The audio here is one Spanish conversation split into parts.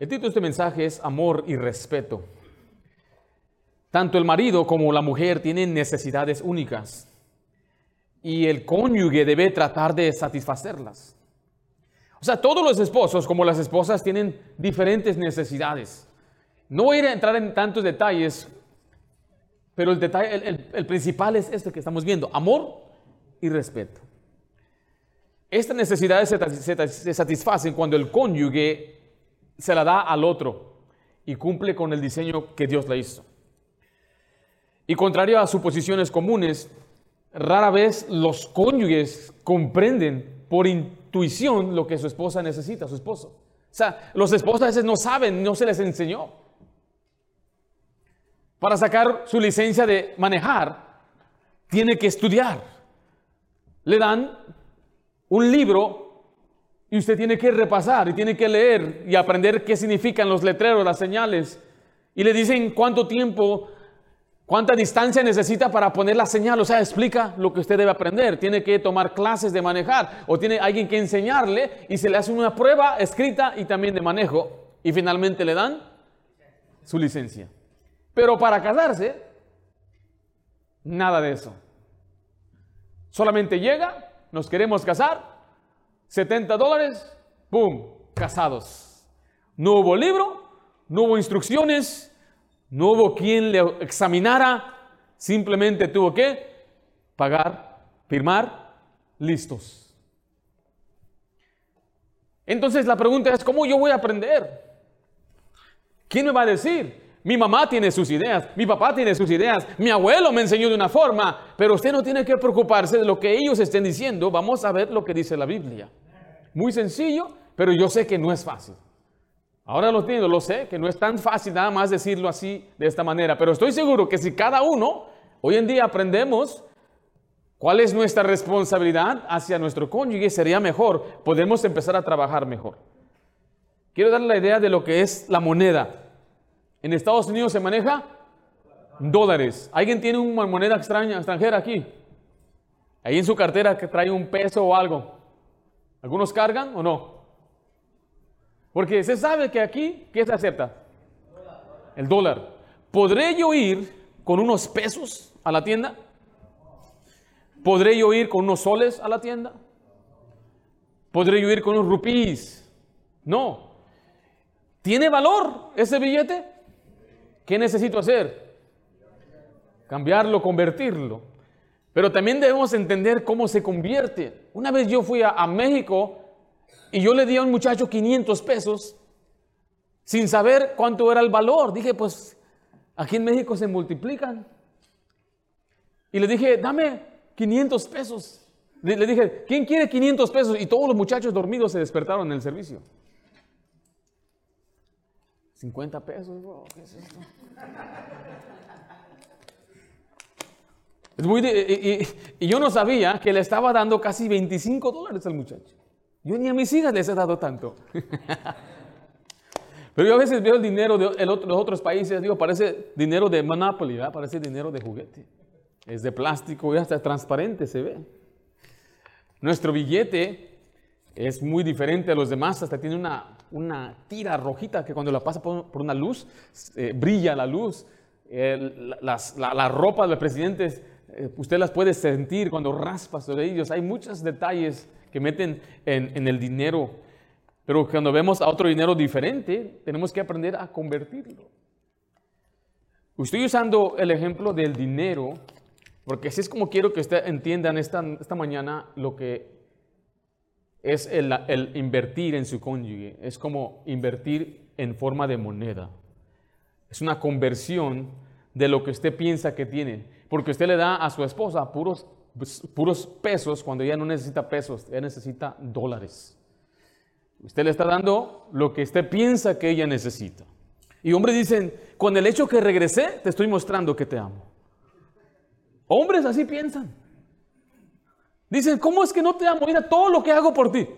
El título de este mensaje es Amor y Respeto. Tanto el marido como la mujer tienen necesidades únicas y el cónyuge debe tratar de satisfacerlas. O sea, todos los esposos como las esposas tienen diferentes necesidades. No voy a entrar en tantos detalles, pero el, detalle, el, principal es este que estamos viendo, amor y respeto. Estas necesidades se satisfacen cuando el cónyuge se la da al otro y cumple con el diseño que Dios le hizo. Y contrario a suposiciones comunes, rara vez los cónyuges comprenden por intuición lo que su esposa necesita, su esposo. O sea, los esposos a veces no saben, no se les enseñó. Para sacar su licencia de manejar, tiene que estudiar. Le dan un libro y usted tiene que repasar y tiene que leer y aprender qué significan los letreros, las señales. Y le dicen cuánto tiempo, cuánta distancia necesita para poner la señal. O sea, explica lo que usted debe aprender. Tiene que tomar clases de manejar o tiene alguien que enseñarle y se le hace una prueba escrita y también de manejo. Y finalmente le dan su licencia. Pero para casarse, nada de eso. Solamente llega, nos queremos casar 70 dólares, ¡pum! Casados. No hubo libro, no hubo instrucciones, no hubo quien le examinara, simplemente tuvo que pagar, firmar, listos. Entonces la pregunta es, ¿cómo yo voy a aprender? ¿Quién me va a decir? Mi mamá tiene sus ideas, mi papá tiene sus ideas, mi abuelo me enseñó de una forma, pero usted no tiene que preocuparse de lo que ellos estén diciendo. Vamos a ver lo que dice la Biblia. Muy sencillo, pero yo sé que no es fácil. Ahora lo entiendo, lo sé, que no es tan fácil nada más decirlo así, de esta manera, pero estoy seguro que si cada uno hoy en día aprendemos cuál es nuestra responsabilidad hacia nuestro cónyuge, sería mejor, podemos empezar a trabajar mejor. Quiero darle la idea de lo que es la moneda. En Estados Unidos se maneja dólares. ¿Alguien tiene una moneda extraña, extranjera aquí? Ahí en su cartera que trae un peso o algo. ¿Algunos cargan o no? Porque se sabe que aquí, ¿qué se acepta? El dólar. ¿Podré yo ir con unos pesos a la tienda? ¿Podré yo ir con unos soles a la tienda? ¿Podré yo ir con unos rupíes? No. ¿Tiene valor ese billete? ¿Qué necesito hacer? Cambiarlo, convertirlo. Pero también debemos entender cómo se convierte. Una vez yo fui a, México y yo le di a un muchacho 500 pesos sin saber cuánto era el valor. Dije, pues aquí en México se multiplican. Y le dije, dame 500 pesos. Le, dije, ¿quién quiere 500 pesos? Y todos los muchachos dormidos se despertaron en el servicio. 50 pesos, ¿qué es esto? Es muy y, yo no sabía que le estaba dando casi 25 dólares al muchacho. Yo ni a mis hijas les he dado tanto. Pero yo a veces veo el dinero de los otros países, digo, parece dinero de Monopoly, parece dinero de juguete. Es de plástico y hasta transparente se ve. Nuestro billete es muy diferente a los demás, hasta tiene una, una tira rojita que cuando la pasa por, una luz, eh, brilla la luz. la, la, ropa de los presidentes usted las puede sentir cuando raspa sobre ellos. Hay muchos detalles que meten en, el dinero. Pero cuando vemos a otro dinero diferente, tenemos que aprender a convertirlo. Estoy usando el ejemplo del dinero, porque así es como quiero que usted entiendan esta, esta mañana lo que es el, invertir en su cónyuge. Es como invertir en forma de moneda. Es una conversión de lo que usted piensa que tiene. Porque usted le da a su esposa puros, puros pesos cuando ella no necesita pesos, ella necesita dólares. Usted le está dando lo que usted piensa que ella necesita. Y hombres dicen, con el hecho que regresé, te estoy mostrando que te amo. Hombres así piensan. Dicen, ¿cómo es que no te amo? Mira todo lo que hago por ti.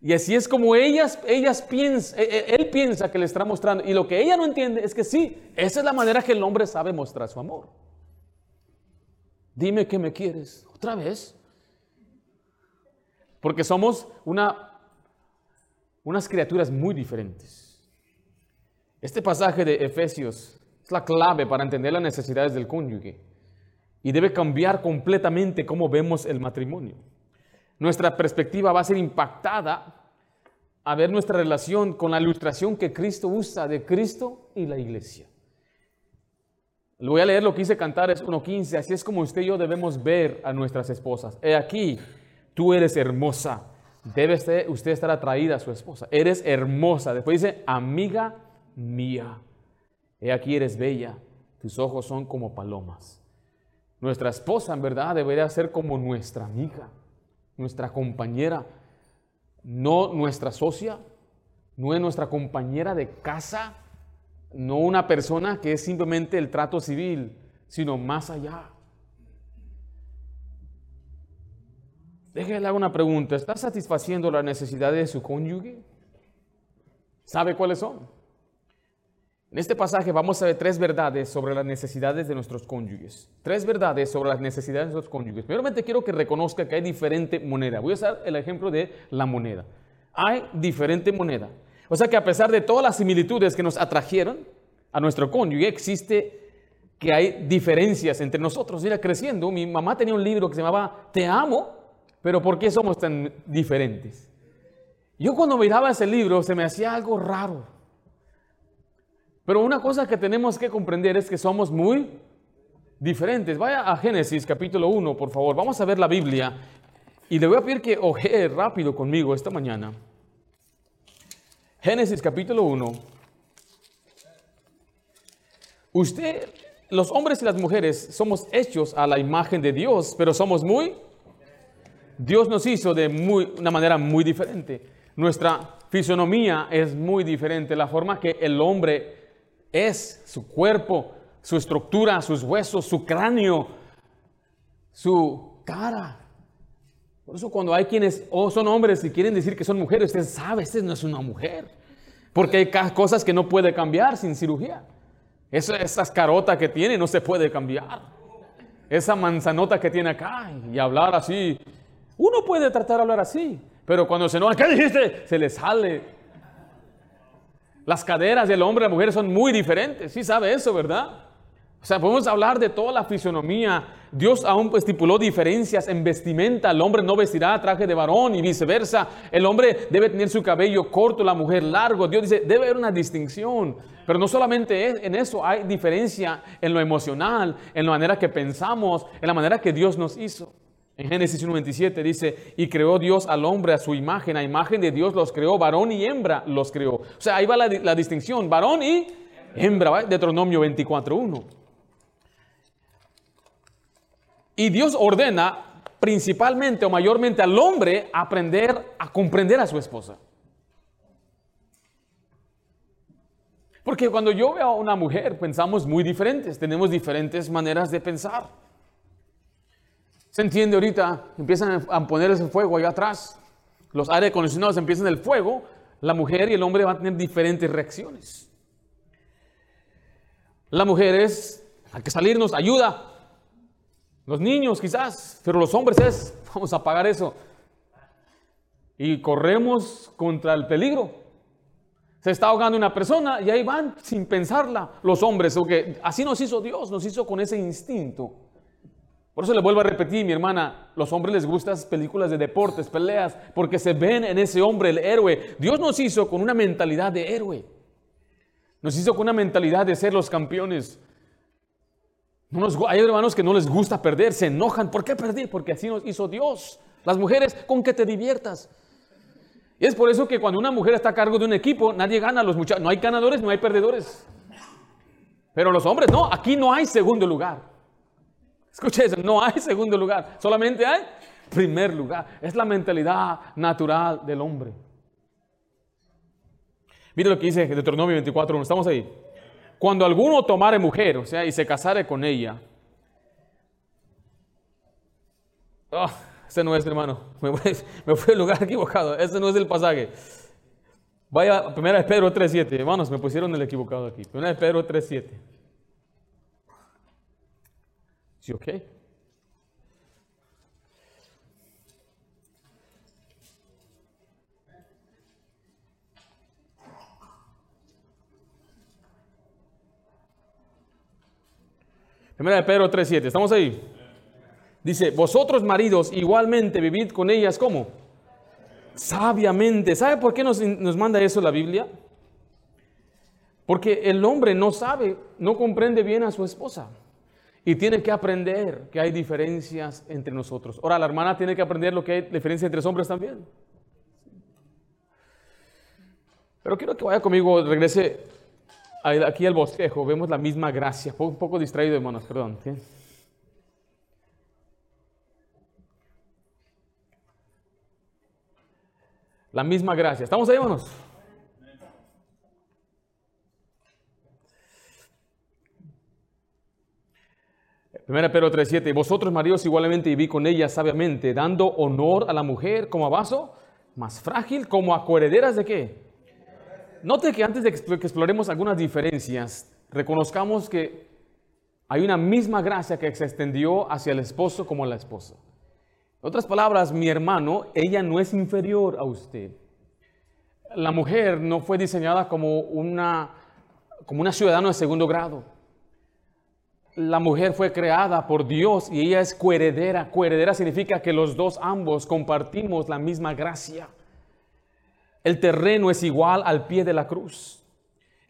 Y así es como ellas, ellas piensan, e, e, él piensa que le está mostrando. Y lo que ella no entiende es que sí, esa es la manera que el hombre sabe mostrar su amor. Dime que me quieres. Otra vez. Porque somos una, unas criaturas muy diferentes. Este pasaje de Efesios es la clave para entender las necesidades del cónyuge y debe cambiar completamente cómo vemos el matrimonio. Nuestra perspectiva va a ser impactada a ver nuestra relación con la ilustración que Cristo usa de Cristo y la iglesia. Le voy a leer lo que dice Cantares 1.15. Así es como usted y yo debemos ver a nuestras esposas. He aquí, tú eres hermosa. Debe usted estar atraída a su esposa. Eres hermosa. Después dice, amiga mía. He aquí eres bella. Tus ojos son como palomas. Nuestra esposa en verdad debería ser como nuestra amiga, nuestra compañera, no nuestra socia, no es nuestra compañera de casa, no una persona que es simplemente el trato civil, sino más allá. Déjale hacer una pregunta. ¿Está satisfaciendo las necesidades de su cónyuge? ¿Sabe cuáles son? En este pasaje vamos a ver tres verdades sobre las necesidades de nuestros cónyuges. Tres verdades sobre las necesidades de nuestros cónyuges. Primeramente quiero que reconozca que hay diferente moneda. Voy a usar el ejemplo de la moneda. Hay diferente moneda. O sea que a pesar de todas las similitudes que nos atrajeron a nuestro cónyuge, existe que hay diferencias entre nosotros. Mira, creciendo, mi mamá tenía un libro que se llamaba Te amo, pero ¿por qué somos tan diferentes? Yo cuando miraba ese libro se me hacía algo raro. Pero una cosa que tenemos que comprender es que somos muy diferentes. Vaya a Génesis capítulo 1, por favor. Vamos a ver la Biblia. Y le voy a pedir que ojee rápido conmigo esta mañana. Génesis capítulo 1. Usted, los hombres y las mujeres, somos hechos a la imagen de Dios, pero somos muy... Dios nos hizo de muy, una manera muy diferente. Nuestra fisonomía es muy diferente. La forma que el hombre es, su cuerpo, su estructura, sus huesos, su cráneo, su cara. Por eso cuando hay quienes oh, son hombres y quieren decir que son mujeres, usted sabe, este no es una mujer. Porque hay cosas que no puede cambiar sin cirugía. Esa, esas carotas que tiene no se puede cambiar. Esa manzanota que tiene acá y hablar así. Uno puede tratar de hablar así, pero cuando se enoja, ¿qué dijiste? Se le sale. Las caderas del hombre y la mujer son muy diferentes. Sí sabe eso, ¿verdad? O sea, podemos hablar de toda la fisionomía. Dios aún estipuló diferencias en vestimenta. El hombre no vestirá traje de varón y viceversa. El hombre debe tener su cabello corto, la mujer largo. Dios dice, debe haber una distinción. Pero no solamente en eso, hay diferencia en lo emocional, en la manera que pensamos, en la manera que Dios nos hizo. En Génesis 1.27 dice, y creó Dios al hombre a su imagen, a imagen de Dios los creó, varón y hembra los creó. O sea, ahí va la, distinción, varón y hembra, Deuteronomio 24.1. Y Dios ordena principalmente o mayormente al hombre aprender a comprender a su esposa. Porque cuando yo veo a una mujer pensamos muy diferentes, tenemos diferentes maneras de pensar. Se entiende ahorita, empiezan a poner ese fuego allá atrás, los aire acondicionados empiezan el fuego, la mujer y el hombre van a tener diferentes reacciones. La mujer es, hay que salirnos, ayuda, los niños quizás, pero los hombres es, vamos a pagar eso. Y corremos contra el peligro. Se está ahogando una persona y ahí van sin pensarla los hombres, porque así nos hizo Dios, nos hizo con ese instinto. Por eso le vuelvo a repetir, mi hermana, los hombres les gustan las películas de deportes, peleas, porque se ven en ese hombre el héroe. Dios nos hizo con una mentalidad de héroe. Nos hizo con una mentalidad de ser los campeones hay hermanos que no les gusta perder, se enojan. ¿Por qué perder? Porque así nos hizo Dios. Las mujeres, con que te diviertas. Y es por eso que cuando una mujer está a cargo de un equipo, nadie gana. Los muchachos, no hay ganadores, no hay perdedores. Pero los hombres, no, aquí no hay segundo lugar. Escuche eso, no hay segundo lugar, solamente hay primer lugar. Es la mentalidad natural del hombre. Mire lo que dice Deuteronomio 24, estamos ahí. Cuando alguno tomare mujer, o sea, y se casare con ella. Oh, ese no es, hermano. Me fui, al lugar equivocado. Ese no es el pasaje. Vaya a 1 Pedro 3.7. Hermanos, me pusieron el equivocado aquí. 1 Pedro 3.7. Primera de Pedro 3.7, ¿estamos ahí? Dice, vosotros maridos igualmente vivid con ellas, ¿cómo? Sabiamente. ¿Sabe por qué nos, nos manda eso la Biblia? Porque el hombre no sabe, no comprende bien a su esposa. Y tiene que aprender que hay diferencias entre nosotros. Ahora, la hermana tiene que aprender lo que hay diferencia entre los hombres también. Pero quiero que vaya conmigo, regrese aquí al bosquejo. Vemos la misma gracia. Un poco distraído, hermanos, perdón. La misma gracia. ¿Estamos ahí, hermanos? Primera Pedro 3.7, vosotros maridos igualmente viví con ella sabiamente, dando honor a la mujer como a vaso más frágil, como a coherederas de qué? Note que antes de que exploremos algunas diferencias, reconozcamos que hay una misma gracia que se extendió hacia el esposo como a la esposa. En otras palabras, mi hermano, ella no es inferior a usted. La mujer no fue diseñada como una, como una ciudadana de segundo grado la mujer fue creada por Dios y ella es coheredera. Coheredera significa que los dos ambos compartimos la misma gracia. El terreno es igual al pie de la cruz.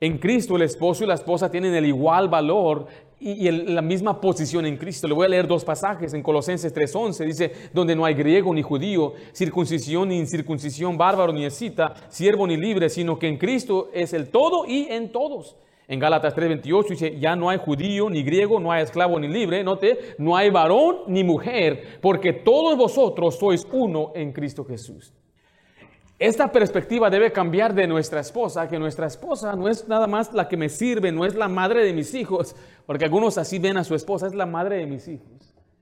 En Cristo el esposo y la esposa tienen el igual valor y, la misma posición en Cristo. Le voy a leer dos pasajes en Colosenses 3:11. Dice, donde no hay griego ni judío, circuncisión ni incircuncisión, bárbaro ni escita, siervo ni libre, sino que en Cristo es el todo y en todos. En Gálatas 3:28 dice, ya no hay judío ni griego, no hay esclavo ni libre, note, no hay varón ni mujer, porque todos vosotros sois uno en Cristo Jesús. Esta perspectiva debe cambiar de nuestra esposa, que nuestra esposa no es nada más la que me sirve, no es la madre de mis hijos, porque algunos así ven a su esposa, es la madre de mis hijos.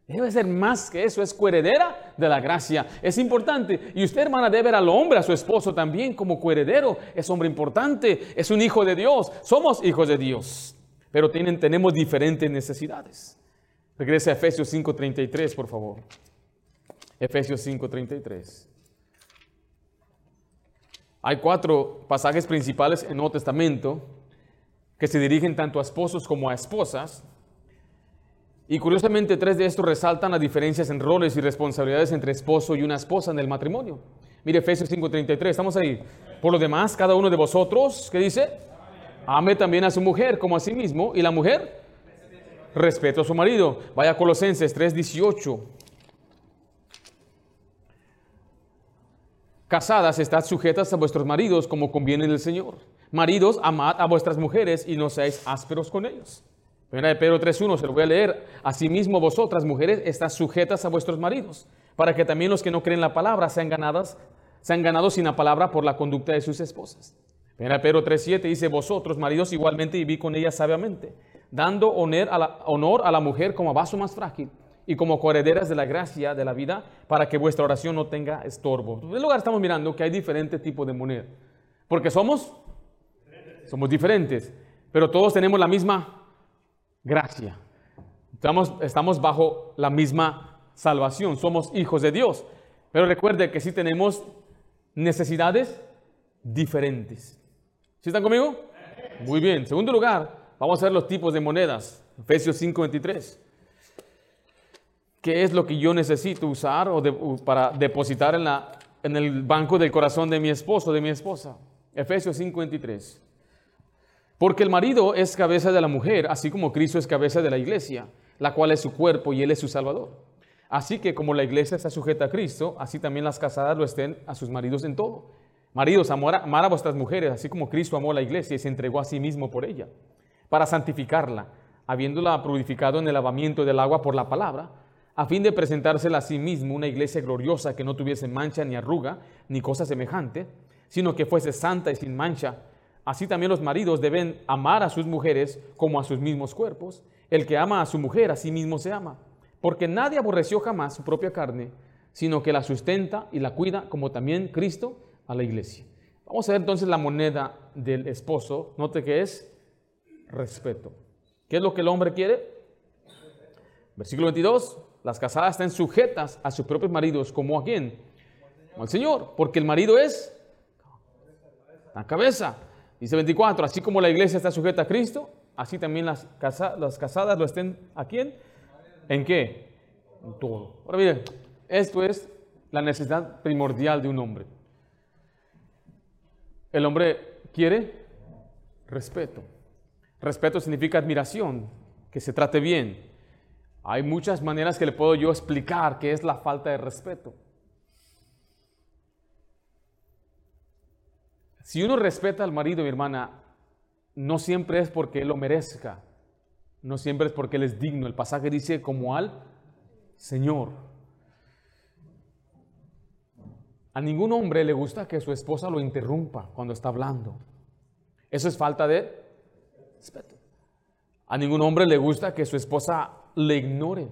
Debe ser más que eso, es coheredera de la gracia. Es importante. Y usted, hermana, debe ver al hombre, a su esposo también como coheredero. Es hombre importante, es un hijo de Dios. Somos hijos de Dios. Pero tienen, tenemos diferentes necesidades. Regrese a Efesios 5.33, por favor. Efesios 5.33. Hay cuatro pasajes principales en el Nuevo Testamento que se dirigen tanto a esposos como a esposas. Y curiosamente, tres de estos resaltan las diferencias en roles y responsabilidades entre esposo y una esposa en el matrimonio. Mire Efesios 5:33, estamos ahí. Por lo demás, cada uno de vosotros, ¿qué dice? Ame también a su mujer como a sí mismo. Y la mujer, respeto a su marido. Vaya a Colosenses 3:18. Casadas, estad sujetas a vuestros maridos como conviene el Señor. Maridos, amad a vuestras mujeres y no seáis ásperos con ellos. Primera de Pedro 3.1, se lo voy a leer. Asimismo vosotras, mujeres, estás sujetas a vuestros maridos, para que también los que no creen la palabra sean ganadas, sean ganados sin la palabra por la conducta de sus esposas. Primera de Pedro 3.7 dice, vosotros, maridos, igualmente viví con ella sabiamente, dando honor a, la, honor a la mujer como vaso más frágil y como coherederas de la gracia de la vida, para que vuestra oración no tenga estorbo. En lugar estamos mirando que hay diferentes tipos de moneda, porque somos, somos diferentes, pero todos tenemos la misma gracia. Estamos, estamos bajo la misma salvación, somos hijos de Dios. Pero recuerde que sí tenemos necesidades diferentes. ¿Sí están conmigo? Muy bien. Segundo lugar, vamos a ver los tipos de monedas. Efesios 5:23. ¿Qué es lo que yo necesito usar o para depositar en, la, en el banco del corazón de mi esposo, de mi esposa? Efesios 5:23. Porque el marido es cabeza de la mujer, así como Cristo es cabeza de la iglesia, la cual es su cuerpo y él es su salvador. Así que como la iglesia está sujeta a Cristo, así también las casadas lo estén a sus maridos en todo. Maridos, amar a, amar a vuestras mujeres, así como Cristo amó a la iglesia y se entregó a sí mismo por ella, para santificarla, habiéndola purificado en el lavamiento del agua por la palabra, a fin de presentársela a sí mismo una iglesia gloriosa que no tuviese mancha ni arruga, ni cosa semejante, sino que fuese santa y sin mancha Así también los maridos deben amar a sus mujeres como a sus mismos cuerpos. El que ama a su mujer a sí mismo se ama, porque nadie aborreció jamás su propia carne, sino que la sustenta y la cuida, como también Cristo a la iglesia. Vamos a ver entonces la moneda del esposo. Note que es respeto. ¿Qué es lo que el hombre quiere? Versículo 22. Las casadas están sujetas a sus propios maridos, como a quién? Al Señor, porque el marido es la cabeza. Dice 24, así como la iglesia está sujeta a Cristo, así también las, las casadas lo estén a quién? ¿En qué? En todo. Ahora miren, esto es la necesidad primordial de un hombre. El hombre quiere respeto. Respeto significa admiración, que se trate bien. Hay muchas maneras que le puedo yo explicar qué es la falta de respeto. Si uno respeta al marido, mi hermana, no siempre es porque él lo merezca, no siempre es porque él es digno. El pasaje dice como al Señor. A ningún hombre le gusta que su esposa lo interrumpa cuando está hablando. Eso es falta de respeto. A ningún hombre le gusta que su esposa le ignore.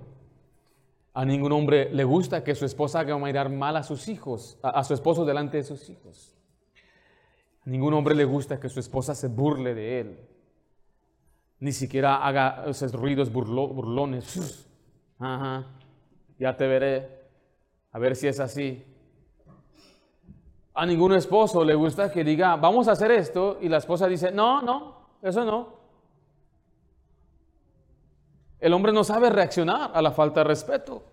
A ningún hombre le gusta que su esposa haga mirar mal a sus hijos, a, a su esposo delante de sus hijos. Ningún hombre le gusta que su esposa se burle de él. Ni siquiera haga esos ruidos burlones. Ajá, ya te veré. A ver si es así. A ningún esposo le gusta que diga, vamos a hacer esto, y la esposa dice, no, no, eso no. El hombre no sabe reaccionar a la falta de respeto.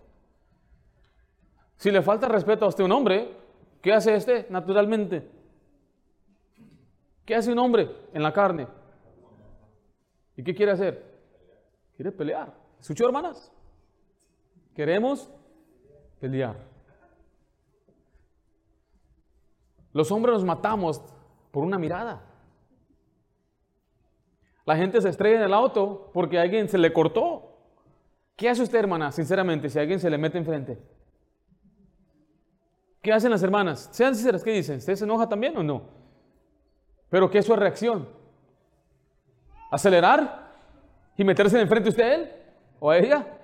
Si le falta respeto a usted un hombre, ¿qué hace este naturalmente? ¿Qué hace un hombre en la carne? ¿Y qué quiere hacer? Quiere pelear. ¿Escuchó, hermanas? Queremos pelear. Los hombres nos matamos por una mirada. La gente se estrella en el auto porque a alguien se le cortó. ¿Qué hace usted, hermana, sinceramente, si alguien se le mete enfrente? ¿Qué hacen las hermanas? Sean sinceras, ¿qué dicen? ¿Usted se enoja también o no? Pero ¿qué es su reacción? ¿Acelerar y meterse enfrente usted a él o a ella?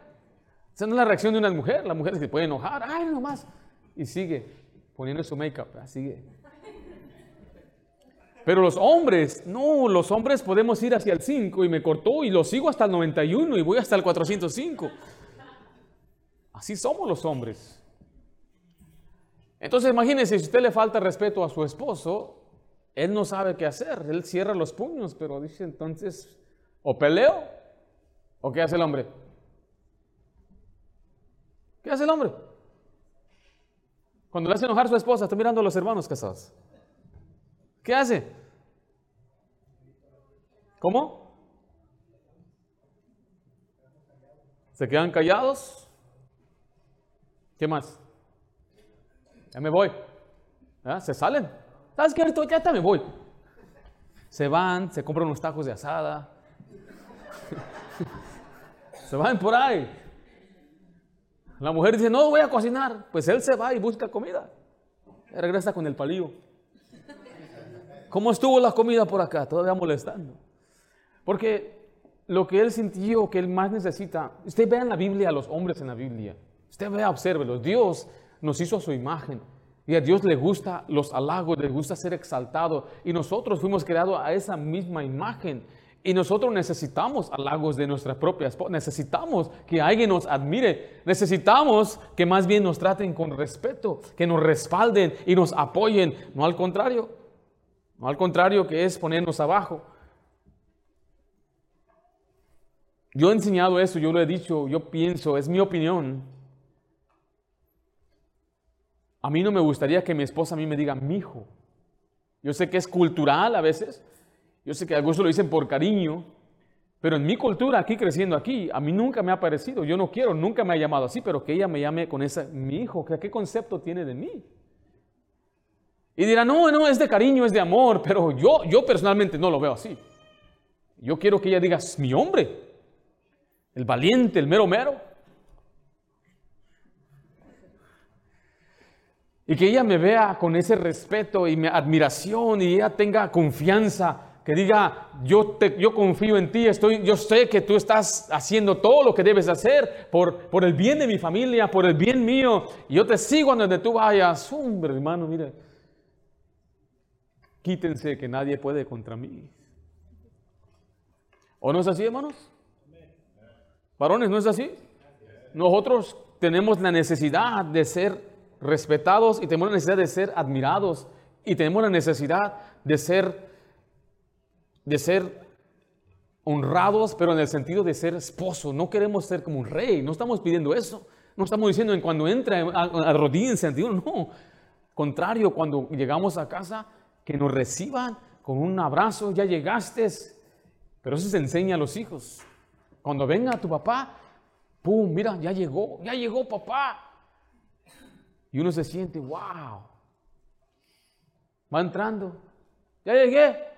Esa no es la reacción de una mujer. La mujer se puede enojar, ay, nomás. Y sigue poniendo su make-up, sigue. Pero los hombres, no, los hombres podemos ir hacia el 5 y me cortó y lo sigo hasta el 91 y voy hasta el 405. Así somos los hombres. Entonces imagínense, si usted le falta respeto a su esposo, él no sabe qué hacer, él cierra los puños, pero dice entonces, o peleo, o qué hace el hombre. ¿Qué hace el hombre? Cuando le hace enojar a su esposa, está mirando a los hermanos casados. ¿Qué hace? ¿Cómo? ¿Se quedan callados? ¿Qué más? Ya me voy. ¿Se salen? ¿Sabes qué? Ahorita ya me voy. Se van, se compran unos tacos de asada. se van por ahí. La mujer dice, no voy a cocinar. Pues él se va y busca comida. regresa con el palillo. ¿Cómo estuvo la comida por acá? Todavía molestando. Porque lo que él sintió, que él más necesita, usted vea en la Biblia a los hombres en la Biblia. Usted vea, obsérvelo. Dios nos hizo a su imagen. Y a Dios le gusta los halagos, le gusta ser exaltado. Y nosotros fuimos creados a esa misma imagen. Y nosotros necesitamos halagos de nuestra propia esposa. Necesitamos que alguien nos admire. Necesitamos que más bien nos traten con respeto, que nos respalden y nos apoyen. No al contrario. No al contrario que es ponernos abajo. Yo he enseñado eso, yo lo he dicho, yo pienso, es mi opinión. A mí no me gustaría que mi esposa a mí me diga mi hijo. Yo sé que es cultural a veces, yo sé que algunos lo dicen por cariño, pero en mi cultura, aquí creciendo aquí, a mí nunca me ha parecido, yo no quiero, nunca me ha llamado así, pero que ella me llame con esa, mi hijo, ¿qué concepto tiene de mí? Y dirá, no, no, es de cariño, es de amor, pero yo, yo personalmente no lo veo así. Yo quiero que ella diga, mi hombre, el valiente, el mero mero. Y que ella me vea con ese respeto y mi admiración y ella tenga confianza, que diga, yo, te, yo confío en ti, estoy, yo sé que tú estás haciendo todo lo que debes hacer por, por el bien de mi familia, por el bien mío, y yo te sigo donde tú vayas. Hombre, hermano, mire, quítense que nadie puede contra mí. ¿O no es así, hermanos? Varones, ¿no es así? Nosotros tenemos la necesidad de ser respetados y tenemos la necesidad de ser admirados y tenemos la necesidad de ser, de ser honrados, pero en el sentido de ser esposo. No queremos ser como un rey, no estamos pidiendo eso. No estamos diciendo en cuando entra a, rodilla en sentido, no. Contrario, cuando llegamos a casa, que nos reciban con un abrazo, ya llegaste. Pero eso se enseña a los hijos. Cuando venga tu papá, ¡pum! Mira, ya llegó, ya llegó papá. Y uno se siente, wow. Va entrando. Ya llegué.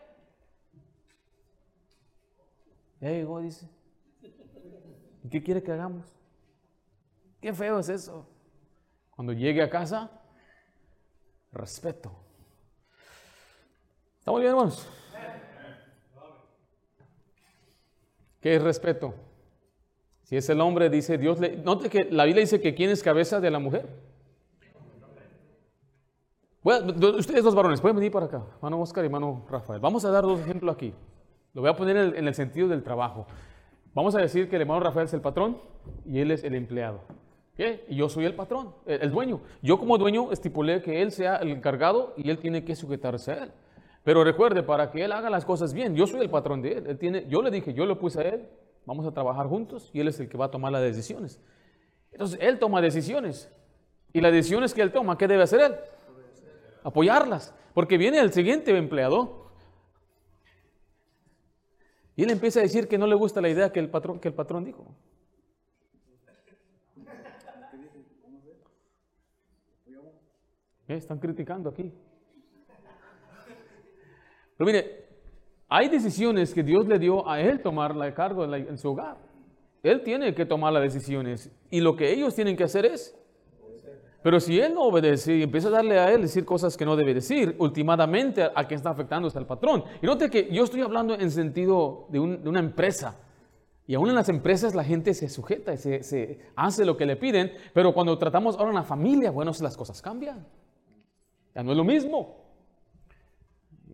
Ya llegó, dice. ¿Y qué quiere que hagamos? Qué feo es eso. Cuando llegue a casa, respeto. ¿Estamos bien, hermanos? ¿Qué es respeto? Si es el hombre, dice Dios, le, note que la Biblia dice que quién es cabeza de la mujer. Ustedes dos varones, pueden venir para acá, hermano Oscar y hermano Rafael. Vamos a dar dos ejemplos aquí. Lo voy a poner en el, sentido del trabajo. Vamos a decir que el hermano Rafael es el patrón y él es el empleado. ¿Qué? Y yo soy el patrón, el, dueño. Yo como dueño estipulé que él sea el encargado y él tiene que sujetarse a él. Pero recuerde, para que él haga las cosas bien, yo soy el patrón de él. él tiene, yo le dije, yo lo puse a él, vamos a trabajar juntos y él es el que va a tomar las decisiones. Entonces, él toma decisiones. Y las decisiones que él toma, ¿qué debe hacer él? Apoyarlas. Porque viene el siguiente empleado y él empieza a decir que no le gusta la idea que el patrón, que el patrón dijo. Están criticando aquí. Pero mire, hay decisiones que Dios le dio a él tomar la cargo en, su hogar. Él tiene que tomar las decisiones y lo que ellos tienen que hacer es pero si él no obedece y empieza a darle a él decir cosas que no debe decir, últimamente a, quien está afectando es al patrón. Y note que yo estoy hablando en sentido de, una empresa. Y aún en las empresas la gente se sujeta se, se, hace lo que le piden, pero cuando tratamos ahora en la familia, bueno, las cosas cambian. Ya no es lo mismo.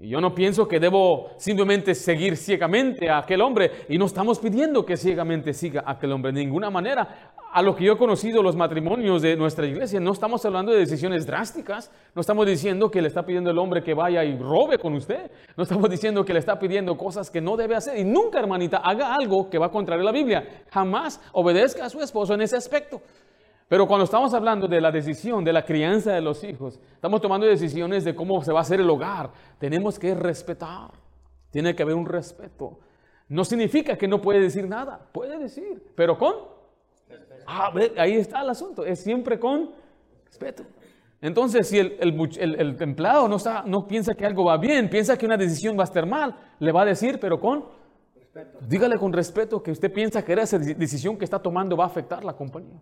Y yo no pienso que debo simplemente seguir ciegamente a aquel hombre. Y no estamos pidiendo que ciegamente siga a aquel hombre de ninguna manera. A lo que yo he conocido los matrimonios de nuestra iglesia, no estamos hablando de decisiones drásticas. No estamos diciendo que le está pidiendo el hombre que vaya y robe con usted. No estamos diciendo que le está pidiendo cosas que no debe hacer. Y nunca, hermanita, haga algo que va a contrario a la Biblia. Jamás obedezca a su esposo en ese aspecto. Pero cuando estamos hablando de la decisión de la crianza de los hijos, estamos tomando decisiones de cómo se va a hacer el hogar. Tenemos que respetar. Tiene que haber un respeto. No significa que no puede decir nada. Puede decir, pero con... Ah, ahí está el asunto. Es siempre con respeto. Entonces, si el, el, empleado no, está, no piensa que algo va bien, piensa que una decisión va a estar mal, le va a decir, pero con respeto. Dígale con respeto que usted piensa que esa decisión que está tomando va a afectar la compañía.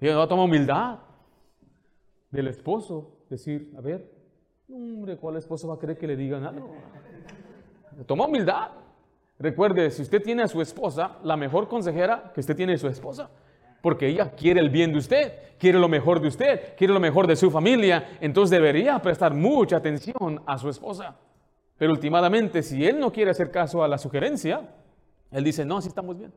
Y no toma humildad del esposo. Decir, a ver, hombre, ¿cuál esposo va a querer que le digan algo? Toma humildad. Recuerde, si usted tiene a su esposa, la mejor consejera que usted tiene es su esposa. Porque ella quiere el bien de usted, quiere lo mejor de usted, quiere lo mejor de su familia. Entonces debería prestar mucha atención a su esposa. Pero últimamente, si él no quiere hacer caso a la sugerencia, él dice, no, así estamos bien.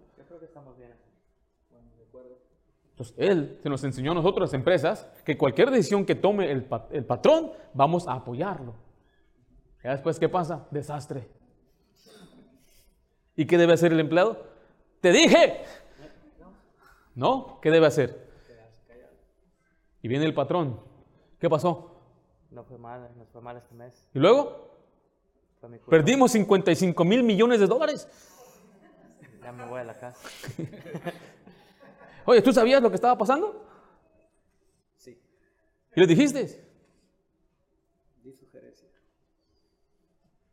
Entonces, Él se nos enseñó a nosotros, las empresas, que cualquier decisión que tome el, patrón, vamos a apoyarlo. ¿Y después qué pasa? Desastre. ¿Y qué debe hacer el empleado? Te dije. ¿No? ¿Qué debe hacer? Y viene el patrón. ¿Qué pasó? No fue mal, nos fue mal este mes. ¿Y luego? Perdimos 55 mil millones de dólares. Ya me voy a la casa. Oye, ¿tú sabías lo que estaba pasando? Sí. ¿Y le dijiste? Di sugerencia.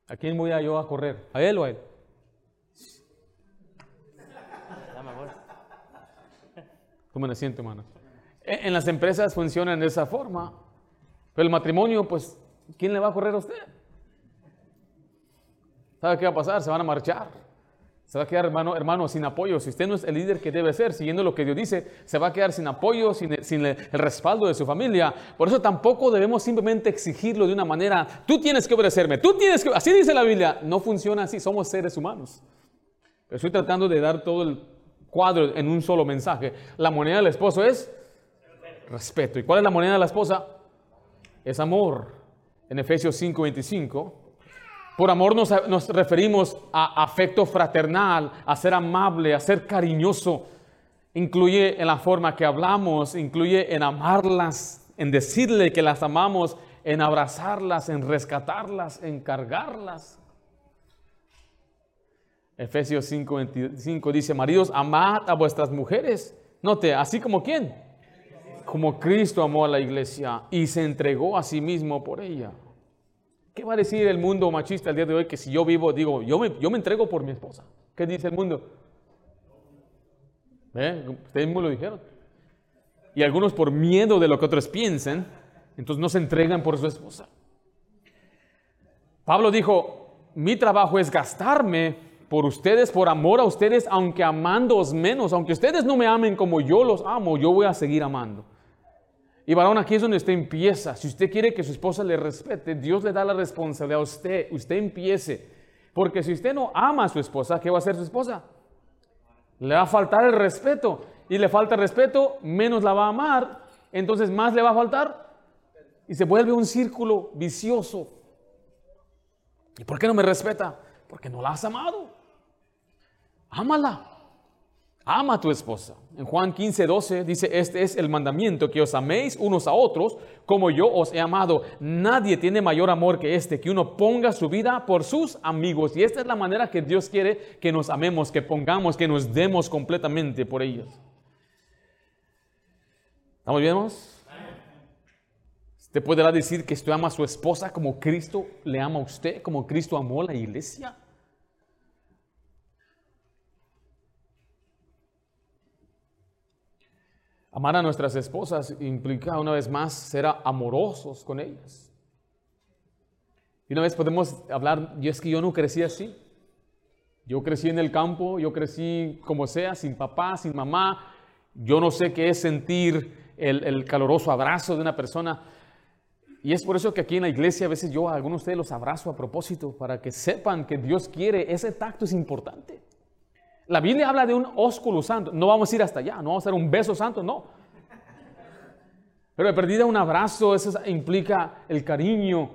¿A quién voy a yo a correr? ¿A él o a él? Dame voy. Tomen asiento, hermano. E, en las empresas funcionan de esa forma. Pero el matrimonio, pues, ¿quién le va a correr a usted? ¿Sabe qué va a pasar? Se van a marchar. Se va a quedar, hermano, hermano, sin apoyo. Si usted no es el líder que debe ser, siguiendo lo que Dios dice, se va a quedar sin apoyo, sin, el, respaldo de su familia. Por eso tampoco debemos simplemente exigirlo de una manera, tú tienes que obedecerme, tú tienes que... Así dice la Biblia. No funciona así, somos seres humanos. estoy tratando de dar todo el cuadro en un solo mensaje. La moneda del esposo es respeto. ¿Y cuál es la moneda de la esposa? Es amor. en Efesios 5:25. Por amor nos, referimos a afecto fraternal, a ser amable, a ser cariñoso. Incluye en la forma que hablamos, incluye en amarlas, en decirle que las amamos, en abrazarlas, en rescatarlas, en cargarlas. Efesios 5:25 dice, maridos, amad a vuestras mujeres. Note, así como quién? Como Cristo amó a la iglesia y se entregó a sí mismo por ella. ¿Qué va a decir el mundo machista el día de hoy? Que si yo vivo, digo, yo me, yo me entrego por mi esposa. ¿Qué dice el mundo? ¿Eh? Ustedes mismos lo dijeron. Y algunos por miedo de lo que otros piensen, entonces no se entregan por su esposa. Pablo dijo, mi trabajo es gastarme por ustedes, por amor a ustedes, aunque amándoos menos, aunque ustedes no me amen como yo los amo, yo voy a seguir amando. Y varón, aquí es donde usted empieza. Si usted quiere que su esposa le respete, Dios le da la responsabilidad a usted. Usted empiece. Porque si usted no ama a su esposa, ¿qué va a hacer su esposa? Le va a faltar el respeto. Y le falta el respeto, menos la va a amar. Entonces más le va a faltar. Y se vuelve un círculo vicioso. ¿Y por qué no me respeta? Porque no la has amado. Ámala. Ama a tu esposa. En Juan 15, 12 dice, este es el mandamiento, que os améis unos a otros como yo os he amado. Nadie tiene mayor amor que este, que uno ponga su vida por sus amigos. Y esta es la manera que Dios quiere que nos amemos, que pongamos, que nos demos completamente por ellos. ¿Estamos bien? Usted podrá decir que usted ama a su esposa como Cristo le ama a usted, como Cristo amó a la iglesia. Amar a nuestras esposas implica una vez más ser amorosos con ellas. Y una vez podemos hablar, y es que yo no crecí así. Yo crecí en el campo, yo crecí como sea, sin papá, sin mamá. Yo no sé qué es sentir el, el caloroso abrazo de una persona. Y es por eso que aquí en la iglesia a veces yo a algunos de ustedes los abrazo a propósito, para que sepan que Dios quiere, ese tacto es importante. La Biblia habla de un ósculo santo. No vamos a ir hasta allá, no vamos a hacer un beso santo, no. Pero de perdida un abrazo, eso implica el cariño,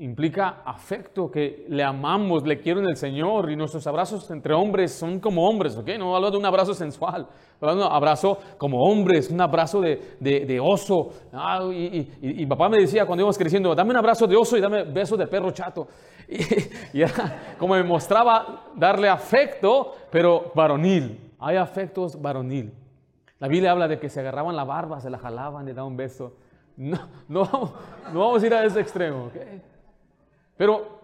implica afecto, que le amamos, le quiero en el Señor. Y nuestros abrazos entre hombres son como hombres, ¿ok? No hablo de un abrazo sensual, hablo de un abrazo como hombres, un abrazo de, oso. Ah, y, papá me decía cuando íbamos creciendo, dame un abrazo de oso y dame beso de perro chato. Y, era como me mostraba darle afecto, pero varonil. Hay afectos varonil. La Biblia habla de que se agarraban la barba, se la jalaban y daban un beso. No, no, no vamos a ir a ese extremo. ¿okay? Pero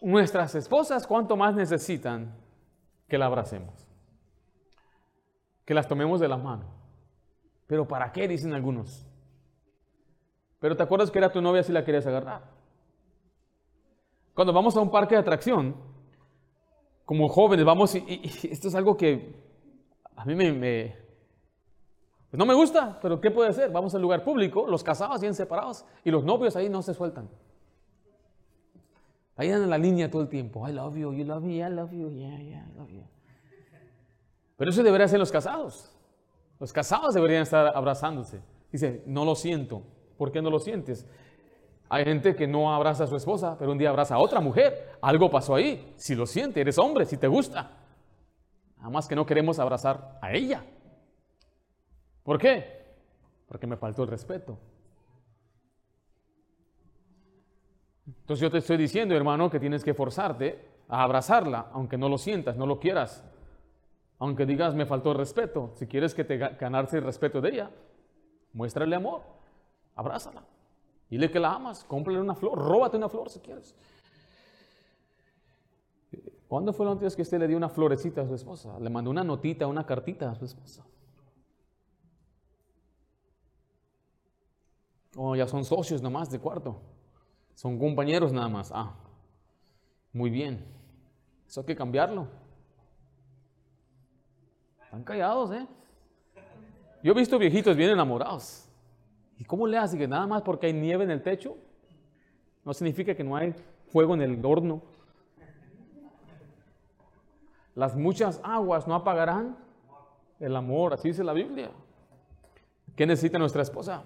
nuestras esposas, ¿cuánto más necesitan que la abracemos? Que las tomemos de la mano. ¿Pero para qué? Dicen algunos. Pero ¿te acuerdas que era tu novia si la querías agarrar? Cuando vamos a un parque de atracción, como jóvenes, vamos y, esto es algo que a mí me, pues no me gusta, pero ¿qué puede hacer? Vamos al lugar público, los casados bien separados y los novios ahí no se sueltan. Ahí en la línea todo el tiempo. I love you, you love me, I love you, yeah, yeah, I love you. Pero eso debería ser los casados. Los casados deberían estar abrazándose. Dice, no lo siento. ¿Por qué no lo sientes? Hay gente que no abraza a su esposa, pero un día abraza a otra mujer. Algo pasó ahí. Si lo siente, eres hombre, si te gusta. Nada más que no queremos abrazar a ella. ¿Por qué? Porque me faltó el respeto. Entonces yo te estoy diciendo, hermano, que tienes que forzarte a abrazarla, aunque no lo sientas, no lo quieras. Aunque digas, me faltó respeto. Si quieres que te ganarse el respeto de ella, muéstrale amor. Abrázala. Dile que la amas, cómprale una flor, róbate una flor si quieres. ¿Cuándo fue la última vez que usted le dio una florecita a su esposa? Le mandó una notita, una cartita a su esposa. Oh, ya son socios nomás de cuarto. Son compañeros nada más. Ah, muy bien. Eso hay que cambiarlo. Están callados, ¿eh? Yo he visto viejitos bien enamorados. ¿Y cómo le hace que nada más porque hay nieve en el techo? No significa que no hay fuego en el horno. Las muchas aguas no apagarán el amor, así dice la Biblia. ¿Qué necesita nuestra esposa?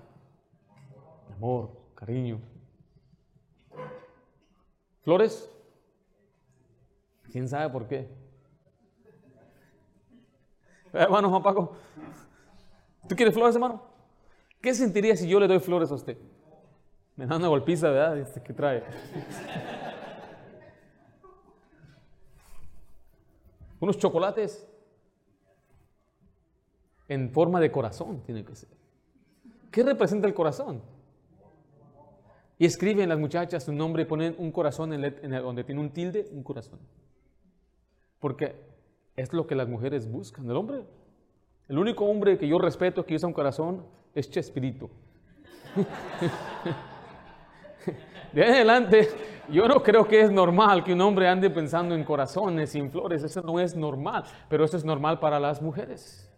Amor, cariño. ¿Flores? ¿Quién sabe por qué? Hermano Juan Paco, ¿tú quieres flores, hermano? ¿Qué sentiría si yo le doy flores a usted? Me da una golpiza, ¿verdad? Este, ¿Qué trae? Unos chocolates en forma de corazón tiene que ser. ¿Qué representa el corazón? Y escriben las muchachas su nombre y ponen un corazón en, en donde tiene un tilde, un corazón. Porque es lo que las mujeres buscan. El hombre, el único hombre que yo respeto que usa un corazón es Chespirito. De adelante, yo no creo que es normal que un hombre ande pensando en corazones sin flores. Eso no es normal, pero eso es normal para las mujeres.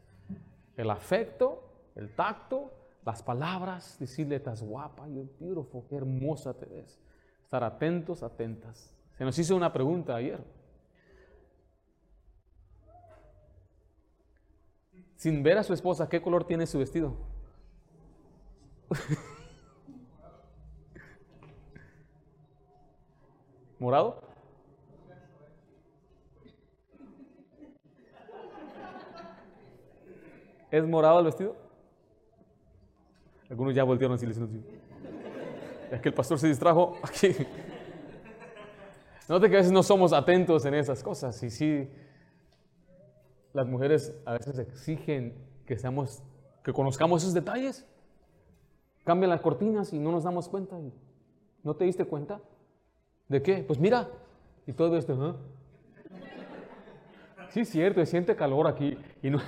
El afecto, el tacto, las palabras, decirle, estás guapa, you're beautiful, qué hermosa te ves. Estar atentos, atentas. Se nos hizo una pregunta ayer. Sin ver a su esposa, ¿qué color tiene su vestido? ¿Morado? ¿Es morado el vestido? Algunos ya voltearon así, les Es que el pastor se distrajo aquí. Note que a veces no somos atentos en esas cosas. Y sí, las mujeres a veces exigen que seamos, que conozcamos esos detalles. Cambian las cortinas y no nos damos cuenta. ¿No te diste cuenta? ¿De qué? Pues mira. Y todo esto. Sí, es cierto, siente calor aquí. Y no...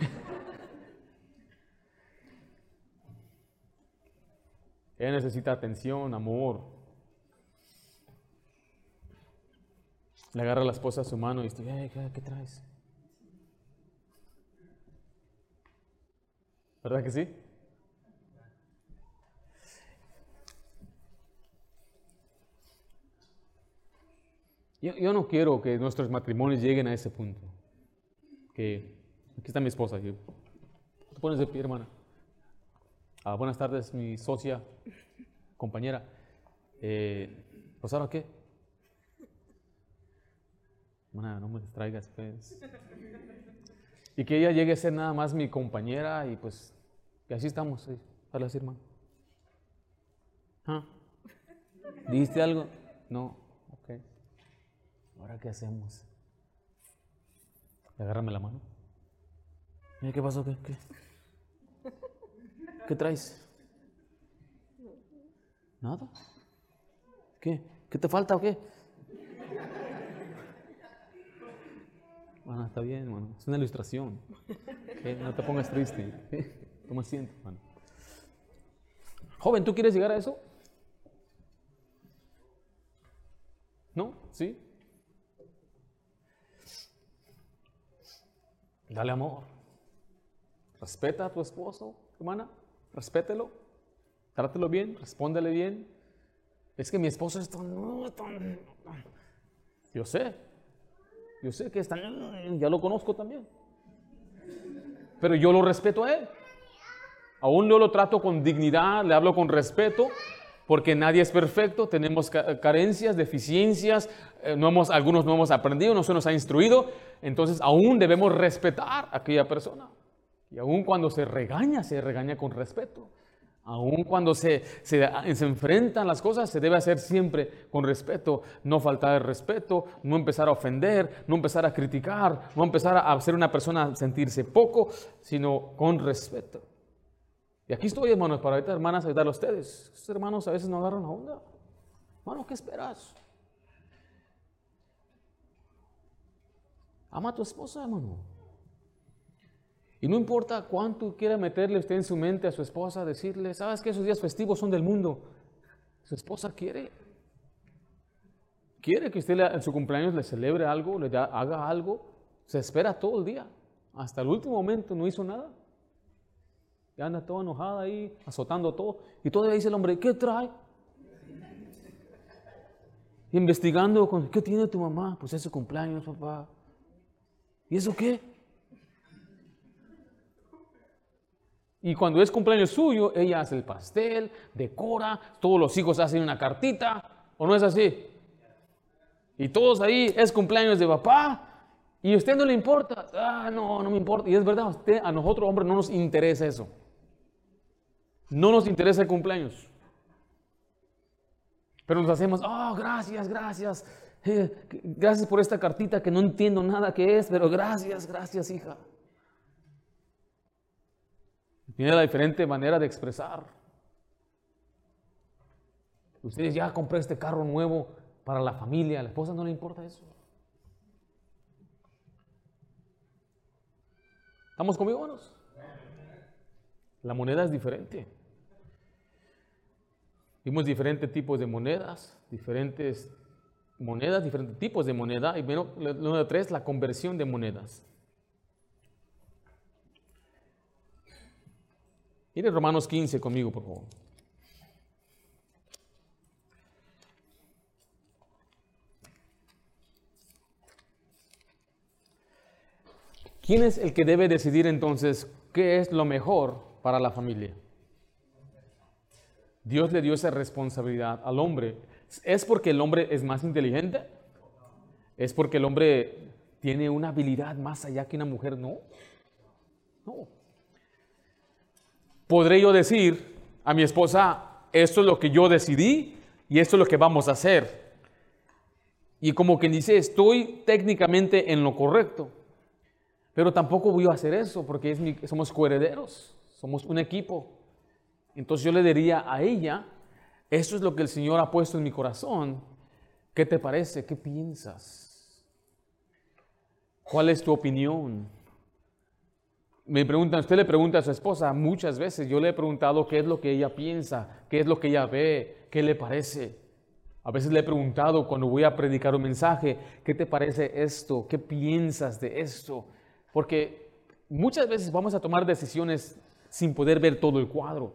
Necesita atención, amor. Le agarra la esposa a su mano y dice, ¿qué, ¿qué traes? ¿Verdad que sí? Yo, no quiero que nuestros matrimonios lleguen a ese punto. Que aquí está mi esposa. Yo, te pones de pie, hermana. Ah, buenas tardes, mi socia, compañera. Eh, ¿Rosario qué? Hermana, no me distraigas, pues. Y que ella llegue a ser nada más mi compañera y pues, que así estamos. Dale así, hermano. ¿Ah? ¿Dijiste algo? No. ¿Ahora qué hacemos? Agárrame la mano. ¿Qué pasó? ¿Qué, qué? ¿Qué traes? ¿Nada? ¿Qué? ¿Qué te falta o qué? Bueno, está bien, hermano. Es una ilustración. No te pongas triste. ¿Cómo sientes, hermano? Joven, ¿tú quieres llegar a eso? ¿No? ¿Sí? Dale amor. Respeta a tu esposo, hermana. Respételo. Trátelo bien. Respóndele bien. Es que mi esposo es tan. Yo sé. Yo sé que es tan. Ya lo conozco también. Pero yo lo respeto a él. Aún yo lo trato con dignidad, le hablo con respeto, porque nadie es perfecto, tenemos carencias, deficiencias, eh, no hemos, algunos no hemos aprendido, no se nos ha instruido, entonces aún debemos respetar a aquella persona. Y aún cuando se regaña, se regaña con respeto. Aún cuando se, se, se, enfrentan las cosas, se debe hacer siempre con respeto, no faltar el respeto, no empezar a ofender, no empezar a criticar, no empezar a hacer una persona sentirse poco, sino con respeto. Y aquí estoy, hermanos, para ahorita, hermanas, ayudar a ustedes. Estos hermanos a veces no agarran la onda. Hermano, ¿qué esperas? Ama a tu esposa, hermano. Y no importa cuánto quiera meterle usted en su mente a su esposa, decirle, ¿sabes que esos días festivos son del mundo? Su esposa quiere. Quiere que usted en su cumpleaños le celebre algo, le haga algo. Se espera todo el día. Hasta el último momento no hizo nada. Y anda toda enojada ahí, azotando todo. Y todavía dice el hombre, ¿qué trae? Investigando, con, ¿qué tiene tu mamá? Pues es su cumpleaños, papá. ¿Y eso qué? Y cuando es cumpleaños suyo, ella hace el pastel, decora, todos los hijos hacen una cartita, ¿o no es así? Y todos ahí es cumpleaños de papá. Y a usted no le importa. Ah, no, no me importa. Y es verdad, a usted, a nosotros, hombres, no nos interesa eso. No nos interesa el cumpleaños. Pero nos hacemos, oh, gracias, gracias. Eh, gracias por esta cartita que no entiendo nada que es, pero gracias, gracias, hija. Tiene la diferente manera de expresar. Ustedes ya compré este carro nuevo para la familia, a la esposa no le importa eso. ¿Estamos conmigo, hermanos? La moneda es diferente. Vimos diferentes tipos de monedas, diferentes monedas, diferentes tipos de moneda. Y bueno, número tres, la conversión de monedas. Mire Romanos 15 conmigo, por favor. ¿Quién es el que debe decidir entonces qué es lo mejor para la familia? Dios le dio esa responsabilidad al hombre. ¿Es porque el hombre es más inteligente? ¿Es porque el hombre tiene una habilidad más allá que una mujer? No. No. ¿Podré yo decir a mi esposa, esto es lo que yo decidí y esto es lo que vamos a hacer? Y como quien dice, estoy técnicamente en lo correcto. Pero tampoco voy a hacer eso porque somos coherederos, somos un equipo. Entonces yo le diría a ella, esto es lo que el Señor ha puesto en mi corazón. ¿Qué te parece? ¿Qué piensas? ¿Cuál es tu opinión? Me preguntan, usted le pregunta a su esposa muchas veces, yo le he preguntado qué es lo que ella piensa, qué es lo que ella ve, qué le parece. A veces le he preguntado cuando voy a predicar un mensaje, ¿qué te parece esto? ¿Qué piensas de esto? Porque muchas veces vamos a tomar decisiones sin poder ver todo el cuadro.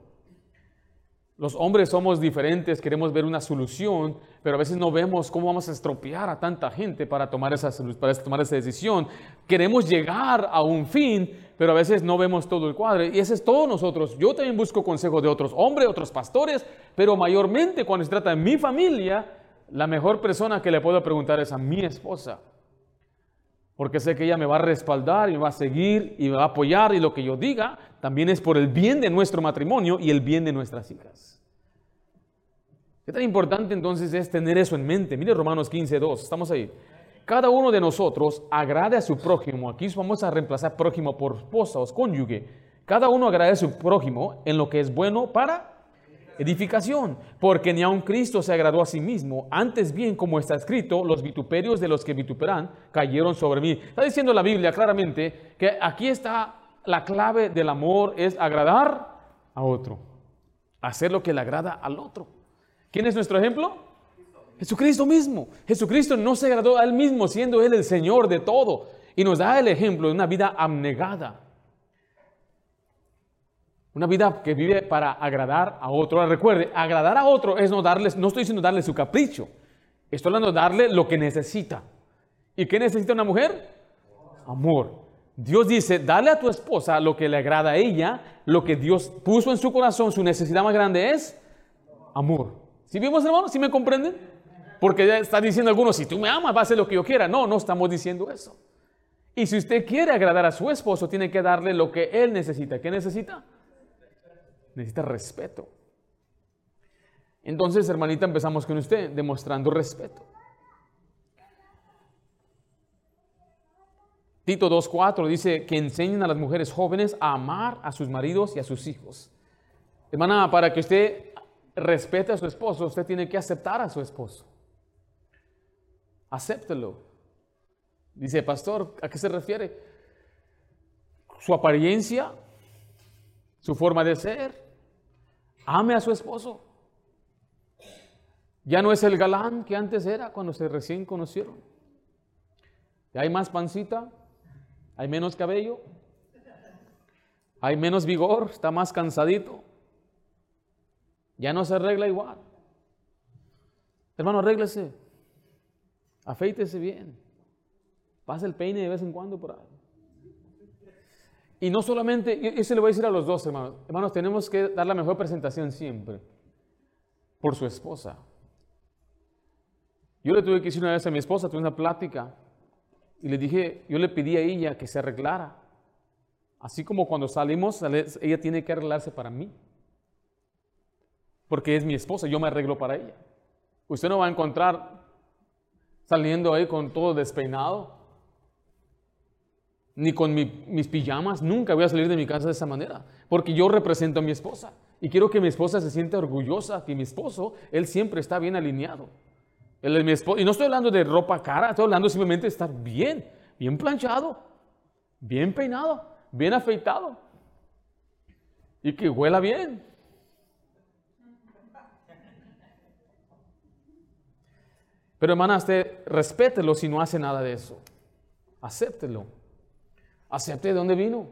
Los hombres somos diferentes, queremos ver una solución, pero a veces no vemos cómo vamos a estropear a tanta gente para tomar esa, para tomar esa decisión. Queremos llegar a un fin, pero a veces no vemos todo el cuadro. Y ese es todo nosotros. Yo también busco consejo de otros hombres, otros pastores, pero mayormente cuando se trata de mi familia, la mejor persona que le puedo preguntar es a mi esposa porque sé que ella me va a respaldar y me va a seguir y me va a apoyar y lo que yo diga también es por el bien de nuestro matrimonio y el bien de nuestras hijas. Qué tan importante entonces es tener eso en mente. Mire Romanos 15, 2, estamos ahí. Cada uno de nosotros agrade a su prójimo. Aquí vamos a reemplazar prójimo por esposa o cónyuge. Cada uno agrade a su prójimo en lo que es bueno para edificación, porque ni aun Cristo se agradó a sí mismo, antes bien, como está escrito, los vituperios de los que vituperan cayeron sobre mí. Está diciendo la Biblia claramente que aquí está la clave del amor, es agradar a otro, hacer lo que le agrada al otro. ¿Quién es nuestro ejemplo? Jesucristo mismo. Jesucristo no se agradó a él mismo, siendo él el Señor de todo, y nos da el ejemplo de una vida abnegada una vida que vive para agradar a otro. Ahora recuerde, agradar a otro es no darles, no estoy diciendo darle su capricho. Estoy hablando de darle lo que necesita. ¿Y qué necesita una mujer? Amor. Dios dice, dale a tu esposa lo que le agrada a ella, lo que Dios puso en su corazón, su necesidad más grande es amor. ¿Sí vimos, hermanos? ¿Sí me comprenden? Porque ya está diciendo algunos, si tú me amas, va a hacer lo que yo quiera. No, no estamos diciendo eso. Y si usted quiere agradar a su esposo, tiene que darle lo que él necesita. ¿Qué necesita? necesita respeto. Entonces, hermanita, empezamos con usted demostrando respeto. Tito 2.4 dice que enseñen a las mujeres jóvenes a amar a sus maridos y a sus hijos. Hermana, para que usted respete a su esposo, usted tiene que aceptar a su esposo. Acéptelo. Dice, pastor, ¿a qué se refiere? Su apariencia, su forma de ser. Ame a su esposo. Ya no es el galán que antes era cuando se recién conocieron. Ya hay más pancita, hay menos cabello, hay menos vigor, está más cansadito. Ya no se arregla igual. Hermano, arréglese. Afeítese bien. Pase el peine de vez en cuando por ahí. Y no solamente, eso le voy a decir a los dos hermanos, hermanos, tenemos que dar la mejor presentación siempre por su esposa. Yo le tuve que decir una vez a mi esposa, tuve una plática, y le dije, yo le pedí a ella que se arreglara. Así como cuando salimos, ella tiene que arreglarse para mí. Porque es mi esposa, yo me arreglo para ella. Usted no va a encontrar saliendo ahí con todo despeinado, ni con mis pijamas. Nunca voy a salir de mi casa de esa manera, porque yo represento a mi esposa. Y quiero que mi esposa se sienta orgullosa que mi esposo, él siempre está bien alineado. Él mi esposo. Y no estoy hablando de ropa cara, estoy hablando simplemente de estar bien, bien planchado, bien peinado, bien afeitado. Y que huela bien. Pero hermana, usted respételo si no hace nada de eso. Acéptelo. Acepte de dónde vino.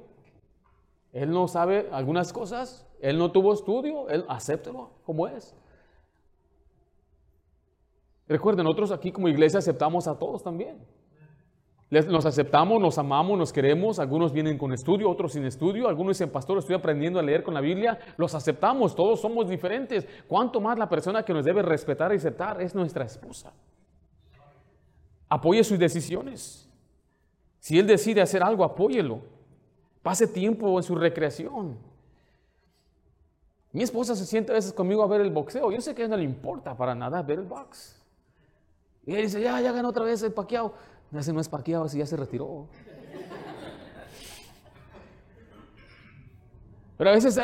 Él no sabe algunas cosas, él no tuvo estudio, él acéptelo como es. Recuerden, nosotros aquí como iglesia aceptamos a todos también. nos aceptamos, nos amamos, nos queremos. Algunos vienen con estudio, otros sin estudio. Algunos dicen, pastor, estoy aprendiendo a leer con la Biblia. Los aceptamos, todos somos diferentes. Cuanto más la persona que nos debe respetar y aceptar es nuestra esposa. Apoye sus decisiones. Si él decide hacer algo, apóyelo. Pase tiempo en su recreación. Mi esposa se siente a veces conmigo a ver el boxeo. Yo sé que a él no le importa para nada ver el box. Y él dice, ya, ya ganó otra vez el paqueado. No es paqueado, ese ya se retiró. Pero a veces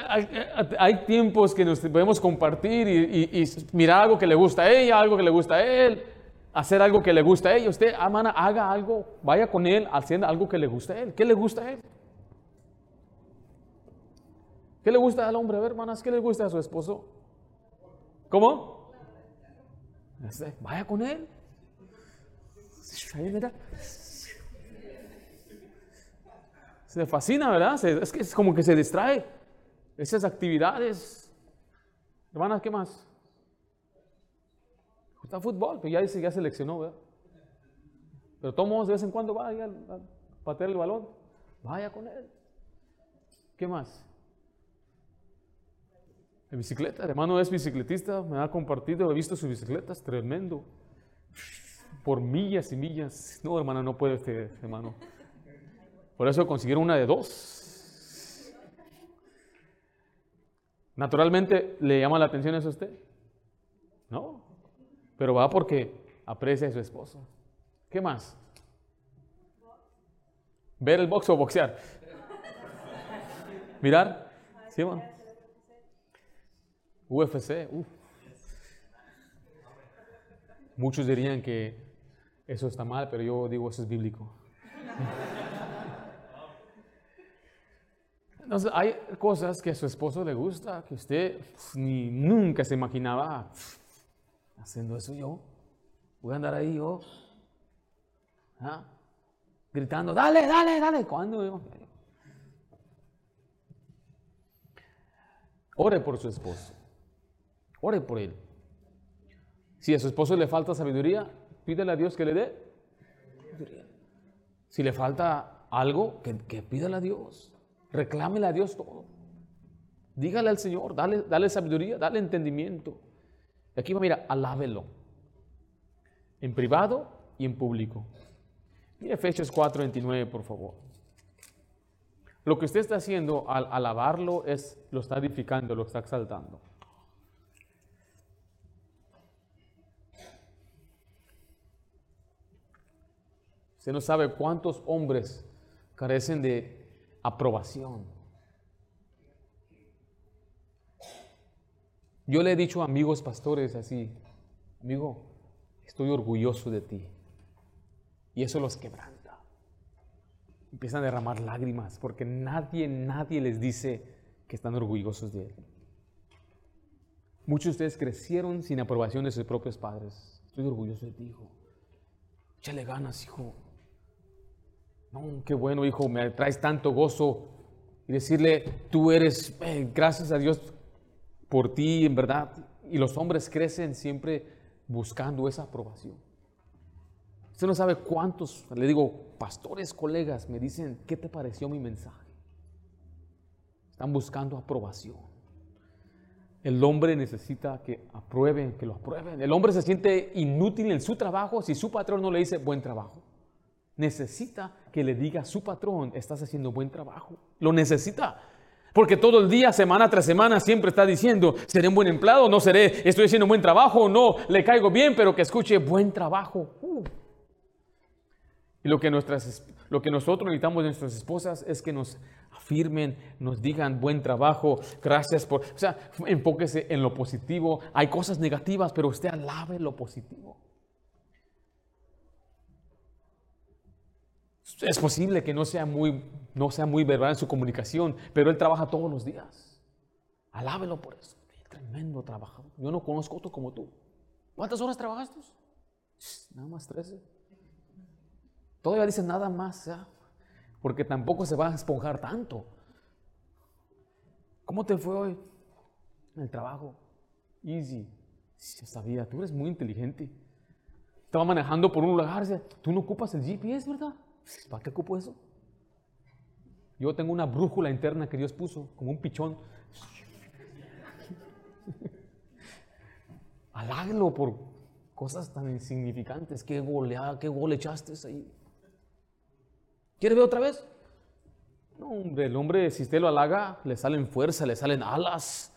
hay, tiempos que nos podemos compartir y, mirar algo que le gusta a ella, algo que le gusta a él, hacer algo que le gusta a ella. Usted, amana, ah, haga algo, vaya con él haciendo algo que le gusta a él. ¿Qué le gusta a él? ¿Qué le gusta al hombre? Hermanas, ¿qué le gusta a su esposo? ¿Cómo? Vaya con él. Se fascina, ¿verdad? Es que es como que se distrae. Esas actividades. Hermanas, ¿qué más? Está fútbol, que ya dice, ya seleccionó, ¿verdad? Pero todos de vez en cuando va a, patear el balón. Vaya con él. ¿Qué más? En bicicleta, hermano es bicicletista, me ha compartido, he visto sus bicicletas, tremendo por millas y millas. No, hermano, no puede usted, hermano. Por eso consiguieron una de dos. Naturalmente, ¿le llama la atención eso a usted? No. Pero va porque aprecia a su esposo. ¿Qué más? ¿Ver el box o boxear? ¿Mirar? ¿Sí, hermano? UFC, Muchos dirían que eso está mal, pero yo digo eso es bíblico. Entonces, hay cosas que a su esposo le gusta, que usted ni nunca se imaginaba haciendo eso yo. Voy a andar ahí yo, ¿ah? gritando, dale, dale, dale. ¿Cuándo yo? Ore por su esposo. Ore por él. Si a su esposo le falta sabiduría, pídele a Dios que le dé. Si le falta algo, que, que pídale a Dios. Reclámele a Dios todo. Dígale al Señor, dale, dale sabiduría, dale entendimiento. Y aquí mira, alábelo. En privado y en público. Mira Efesios 4:29, por favor. Lo que usted está haciendo al alabarlo es, lo está edificando, lo está exaltando. Usted no sabe cuántos hombres carecen de aprobación. Yo le he dicho a amigos pastores así, amigo, estoy orgulloso de ti. Y eso los quebranta. Empiezan a derramar lágrimas porque nadie, nadie les dice que están orgullosos de él. Muchos de ustedes crecieron sin aprobación de sus propios padres. Estoy orgulloso de ti, hijo. Échale ganas, hijo qué bueno, hijo, me traes tanto gozo. Y decirle, tú eres, eh, gracias a Dios por ti, en verdad. Y los hombres crecen siempre buscando esa aprobación. Usted no sabe cuántos, le digo, pastores, colegas, me dicen, ¿qué te pareció mi mensaje? Están buscando aprobación. El hombre necesita que aprueben, que lo aprueben. El hombre se siente inútil en su trabajo si su patrón no le dice buen trabajo. Necesita que le diga a su patrón, estás haciendo buen trabajo. Lo necesita. Porque todo el día, semana tras semana, siempre está diciendo, ¿seré un buen empleado? ¿No seré? ¿Estoy haciendo buen trabajo? ¿No? ¿Le caigo bien? Pero que escuche buen trabajo. Uh. Y lo que, nuestras, lo que nosotros necesitamos de nuestras esposas es que nos afirmen, nos digan buen trabajo, gracias por... O sea, enfóquese en lo positivo. Hay cosas negativas, pero usted alabe lo positivo. Es posible que no sea muy, no sea muy verbal en su comunicación, pero él trabaja todos los días. Alábelo por eso. tremendo trabajador. Yo no conozco otro como tú. ¿Cuántas horas trabajaste? Nada más 13. Todavía dice nada más, porque tampoco se va a esponjar tanto. ¿Cómo te fue hoy en el trabajo? Easy. Ya sabía, tú eres muy inteligente. Estaba manejando por un lugar, tú no ocupas el GPS, ¿verdad? ¿Para qué ocupo eso? Yo tengo una brújula interna que Dios puso, como un pichón. Alágalo por cosas tan insignificantes. ¿Qué goleada, qué gol echaste ahí? ¿Quieres ver otra vez? No, hombre, el hombre, si usted lo halaga, le salen fuerza, le salen alas.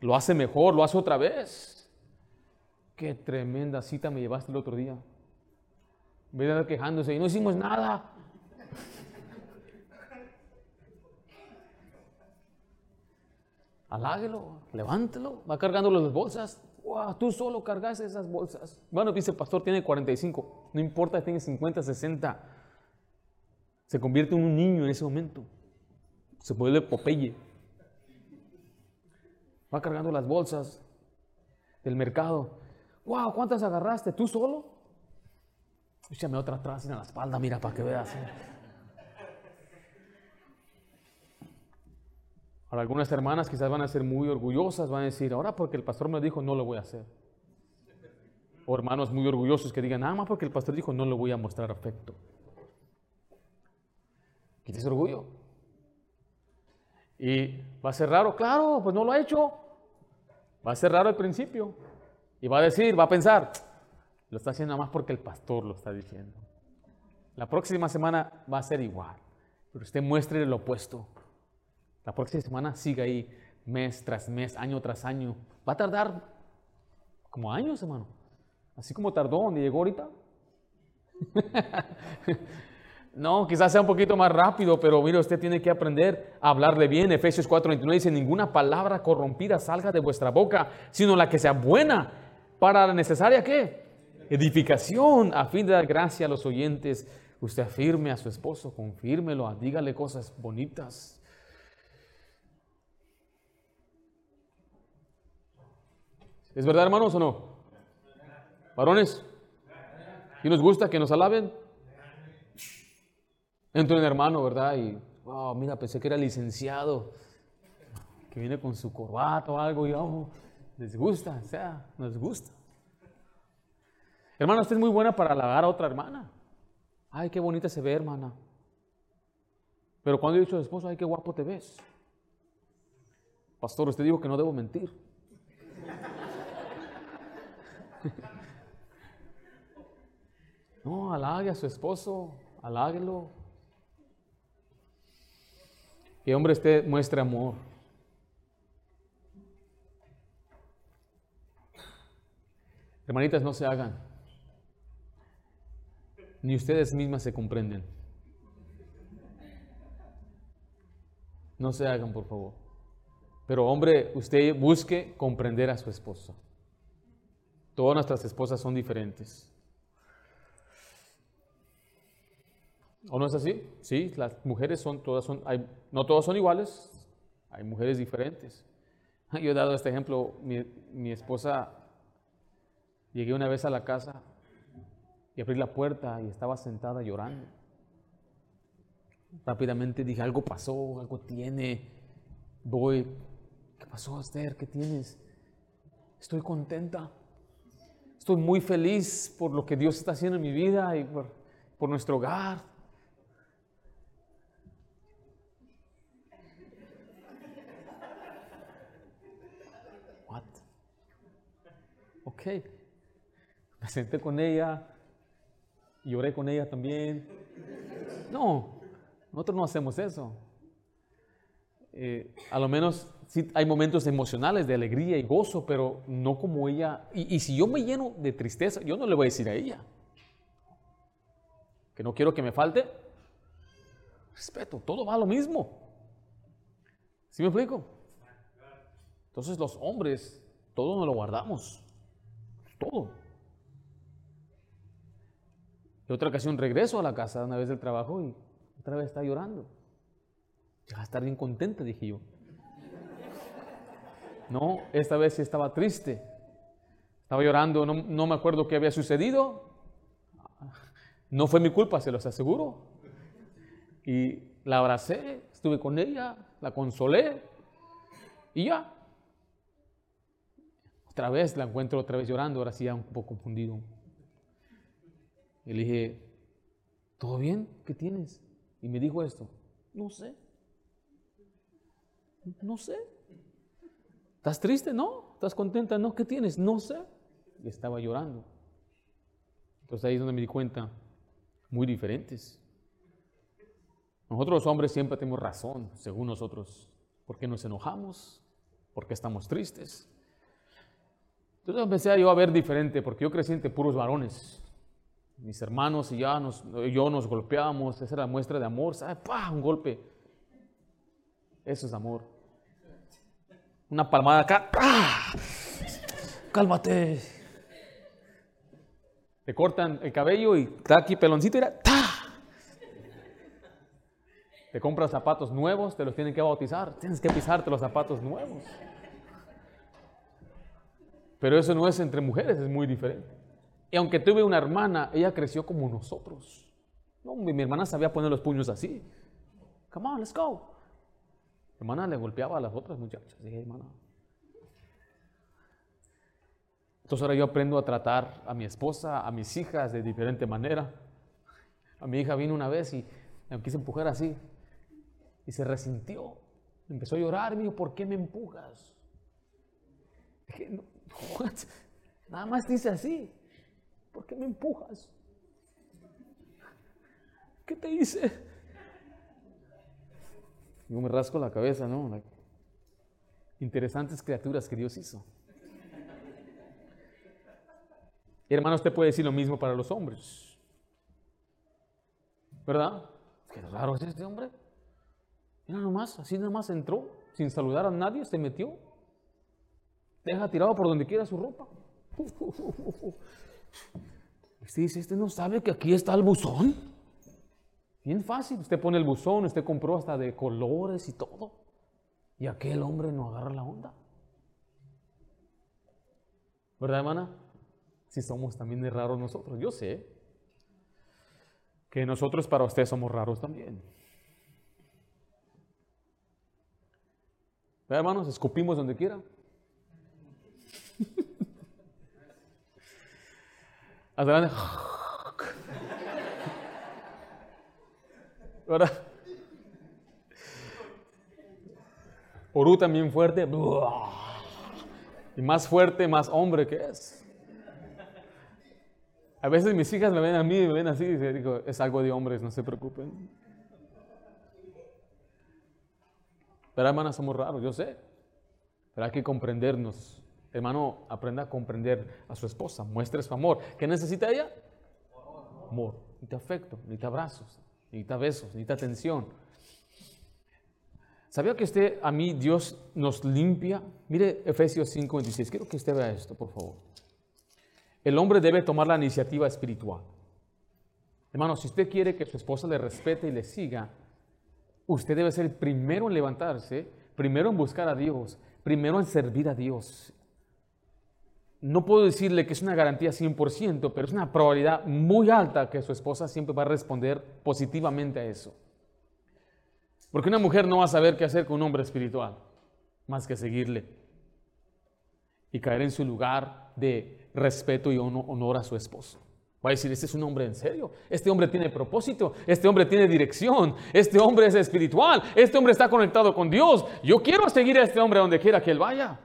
Lo hace mejor, lo hace otra vez. Qué tremenda cita me llevaste el otro día. En quejándose y no hicimos nada. Aláguelo, levántelo, va cargando las bolsas. Wow, tú solo cargas esas bolsas. Bueno, dice el pastor, tiene 45. No importa si tiene 50, 60. Se convierte en un niño en ese momento. Se vuelve Popeye. Va cargando las bolsas del mercado. Wow, ¿cuántas agarraste? ¿Tú solo? Échame otra atrás en la espalda, mira, para que veas. Ahora, algunas hermanas quizás van a ser muy orgullosas, van a decir, ahora porque el pastor me dijo, no lo voy a hacer. O hermanos muy orgullosos que digan, nada más porque el pastor dijo, no le voy a mostrar afecto. Quítese orgullo. Y va a ser raro, claro, pues no lo ha hecho. Va a ser raro al principio. Y va a decir, va a pensar, lo está haciendo más porque el pastor lo está diciendo. La próxima semana va a ser igual, pero usted muestre el opuesto. La próxima semana siga ahí mes tras mes, año tras año. Va a tardar como años, hermano. Así como tardó donde llegó ahorita. no, quizás sea un poquito más rápido, pero mire, usted tiene que aprender a hablarle bien. Efesios 4:29 dice, ninguna palabra corrompida salga de vuestra boca, sino la que sea buena para la necesaria, ¿qué? Edificación a fin de dar gracia a los oyentes. Usted afirme a su esposo, confírmelo, dígale cosas bonitas. ¿Es verdad, hermanos, o no? Varones, ¿y nos gusta que nos alaben? Entra un hermano, ¿verdad? Y, oh, mira, pensé que era licenciado, que viene con su corbata o algo, y oh, les gusta, o sea, nos gusta. Hermana, usted es muy buena para halagar a otra hermana. Ay, qué bonita se ve, hermana. Pero cuando he dicho a su esposo, ay, qué guapo te ves. Pastor, usted dijo que no debo mentir. No, halague a su esposo, haláguelo. Que hombre usted muestre amor. Hermanitas, no se hagan ni ustedes mismas se comprenden. No se hagan, por favor. Pero hombre, usted busque comprender a su esposa. Todas nuestras esposas son diferentes. ¿O no es así? Sí, las mujeres son todas son, no todas son iguales, hay mujeres diferentes. Yo he dado este ejemplo, mi esposa, llegué una vez a la casa y abrí la puerta y estaba sentada llorando. Rápidamente dije, algo pasó, algo tiene. Voy, ¿qué pasó, Esther? ¿Qué tienes? Estoy contenta. Estoy muy feliz por lo que Dios está haciendo en mi vida y por, por nuestro hogar. Ok. Me senté con ella, lloré con ella también. No, nosotros no hacemos eso. Eh, a lo menos sí hay momentos emocionales de alegría y gozo, pero no como ella. Y, y si yo me lleno de tristeza, yo no le voy a decir a ella que no quiero que me falte. Respeto, todo va a lo mismo. ¿Sí me explico? Entonces los hombres, todo nos lo guardamos. Todo. Otra ocasión regreso a la casa una vez del trabajo y otra vez está llorando. Ya va a estar bien contenta, dije yo. No, esta vez estaba triste. Estaba llorando, no, no me acuerdo qué había sucedido. No fue mi culpa, se los aseguro. Y la abracé, estuve con ella, la consolé y ya. Otra vez la encuentro otra vez llorando, ahora sí ya un poco confundido. Y dije, ¿todo bien? ¿Qué tienes? Y me dijo esto, no sé. No sé. ¿Estás triste? No. ¿Estás contenta? No. ¿Qué tienes? No sé. Y estaba llorando. Entonces ahí es donde me di cuenta, muy diferentes. Nosotros los hombres siempre tenemos razón, según nosotros. ¿Por qué nos enojamos? ¿Por qué estamos tristes? Entonces empecé yo a ver diferente, porque yo crecí entre puros varones. Mis hermanos y ya nos, yo nos golpeábamos, esa era la muestra de amor, ¿sabe? ¡Pah! Un golpe. Eso es amor. Una palmada acá. ¡Ah! Cálmate. Te cortan el cabello y está aquí peloncito y era ¡ta! Te compras zapatos nuevos, te los tienen que bautizar. Tienes que pisarte los zapatos nuevos. Pero eso no es entre mujeres, es muy diferente. Y aunque tuve una hermana, ella creció como nosotros. No, mi, mi hermana sabía poner los puños así. Come on, let's go. Mi hermana le golpeaba a las otras muchachas. Dije, hermana. Entonces ahora yo aprendo a tratar a mi esposa, a mis hijas de diferente manera. A mi hija vino una vez y me quise empujar así. Y se resintió. Empezó a llorar. Me dijo, ¿por qué me empujas? Dije, no, what? Nada más dice así. ¿Por qué me empujas? ¿Qué te hice? Yo me rasco la cabeza, ¿no? Interesantes criaturas que Dios hizo. Hermano, usted puede decir lo mismo para los hombres. ¿Verdad? Qué raro es este hombre. Mira nomás, así nomás entró, sin saludar a nadie, se metió. Deja tirado por donde quiera su ropa. Usted dice, este no sabe que aquí está el buzón. Bien fácil, usted pone el buzón, usted compró hasta de colores y todo. Y aquel hombre no agarra la onda. ¿Verdad, hermana? Si somos también raros nosotros. Yo sé que nosotros para usted somos raros también. ¿Verdad, hermanos? Escupimos donde quiera. Ahora. Orú también fuerte. Y más fuerte, más hombre que es. A veces mis hijas me ven a mí y me ven así y digo, es algo de hombres, no se preocupen. Pero hermanas, somos raros, yo sé. Pero hay que comprendernos. Hermano, aprenda a comprender a su esposa, muestre su amor. ¿Qué necesita ella? Amor. Necesita afecto, necesita abrazos, necesita besos, necesita atención. ¿Sabía que usted, a mí, Dios nos limpia? Mire Efesios 5:26. Quiero que usted vea esto, por favor. El hombre debe tomar la iniciativa espiritual. Hermano, si usted quiere que su esposa le respete y le siga, usted debe ser el primero en levantarse, primero en buscar a Dios, primero en servir a Dios. No puedo decirle que es una garantía 100%, pero es una probabilidad muy alta que su esposa siempre va a responder positivamente a eso. Porque una mujer no va a saber qué hacer con un hombre espiritual, más que seguirle y caer en su lugar de respeto y honor a su esposo. Va a decir, este es un hombre en serio, este hombre tiene propósito, este hombre tiene dirección, este hombre es espiritual, este hombre está conectado con Dios. Yo quiero seguir a este hombre donde quiera que él vaya.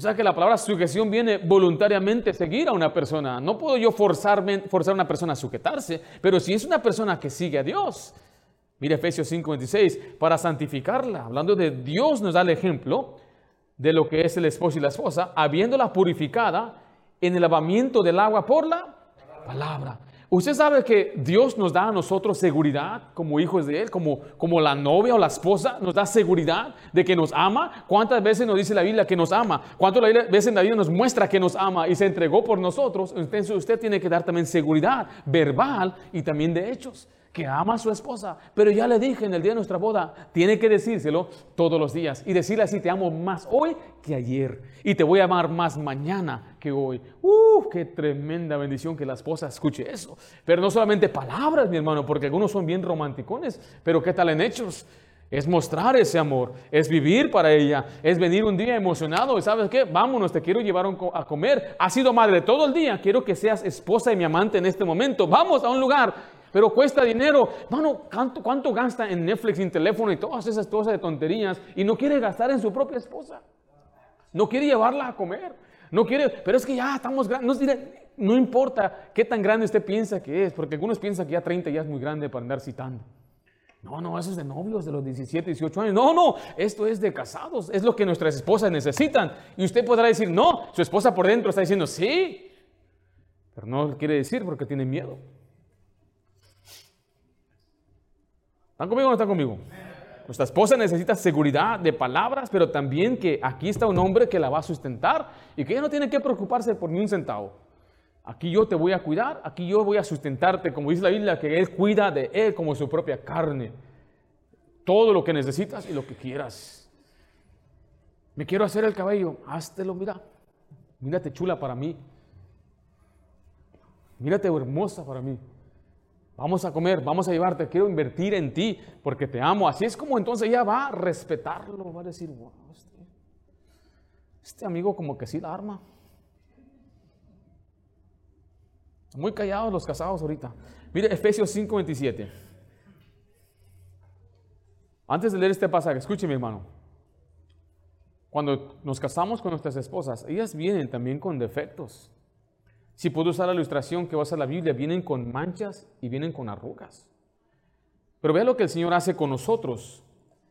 Sea que la palabra sujeción viene voluntariamente seguir a una persona. No puedo yo forzarme, forzar a una persona a sujetarse, pero si es una persona que sigue a Dios, mire Efesios 5:26, para santificarla, hablando de Dios nos da el ejemplo de lo que es el esposo y la esposa, habiéndola purificada en el lavamiento del agua por la palabra. Usted sabe que Dios nos da a nosotros seguridad como hijos de Él, como, como la novia o la esposa, nos da seguridad de que nos ama. ¿Cuántas veces nos dice la Biblia que nos ama? ¿Cuántas veces la Biblia nos muestra que nos ama y se entregó por nosotros? Entonces usted tiene que dar también seguridad verbal y también de hechos que ama a su esposa. Pero ya le dije en el día de nuestra boda, tiene que decírselo todos los días y decirle así, te amo más hoy que ayer y te voy a amar más mañana que hoy. ¡Uh! ¡Qué tremenda bendición que la esposa escuche eso! Pero no solamente palabras, mi hermano, porque algunos son bien romanticones, pero ¿qué tal en hechos? Es mostrar ese amor, es vivir para ella, es venir un día emocionado y sabes qué, vámonos, te quiero llevar a comer. Has sido madre todo el día, quiero que seas esposa de mi amante en este momento. Vamos a un lugar pero cuesta dinero. Mano, ¿cuánto, ¿cuánto gasta en Netflix, en teléfono y todas esas cosas de tonterías? Y no quiere gastar en su propia esposa. No quiere llevarla a comer. No quiere, pero es que ya estamos grandes. No, no importa qué tan grande usted piensa que es, porque algunos piensan que ya 30 ya es muy grande para andar citando. No, no, eso es de novios de los 17, 18 años. No, no, esto es de casados. Es lo que nuestras esposas necesitan. Y usted podrá decir, no, su esposa por dentro está diciendo, sí. Pero no quiere decir porque tiene miedo. ¿Están conmigo o no están conmigo? Nuestra esposa necesita seguridad de palabras, pero también que aquí está un hombre que la va a sustentar y que ella no tiene que preocuparse por ni un centavo. Aquí yo te voy a cuidar, aquí yo voy a sustentarte, como dice la Biblia, que Él cuida de Él como su propia carne. Todo lo que necesitas y lo que quieras. Me quiero hacer el cabello, háztelo, mira. Mírate chula para mí. Mírate hermosa para mí. Vamos a comer, vamos a llevarte, quiero invertir en ti porque te amo. Así es como entonces ella va a respetarlo, va a decir, wow, este, este amigo como que sí la arma. Muy callados los casados ahorita. Mire Efesios 5:27. Antes de leer este pasaje, escuche mi hermano. Cuando nos casamos con nuestras esposas, ellas vienen también con defectos. Si puedo usar la ilustración que va a usar la Biblia, vienen con manchas y vienen con arrugas. Pero vea lo que el Señor hace con nosotros.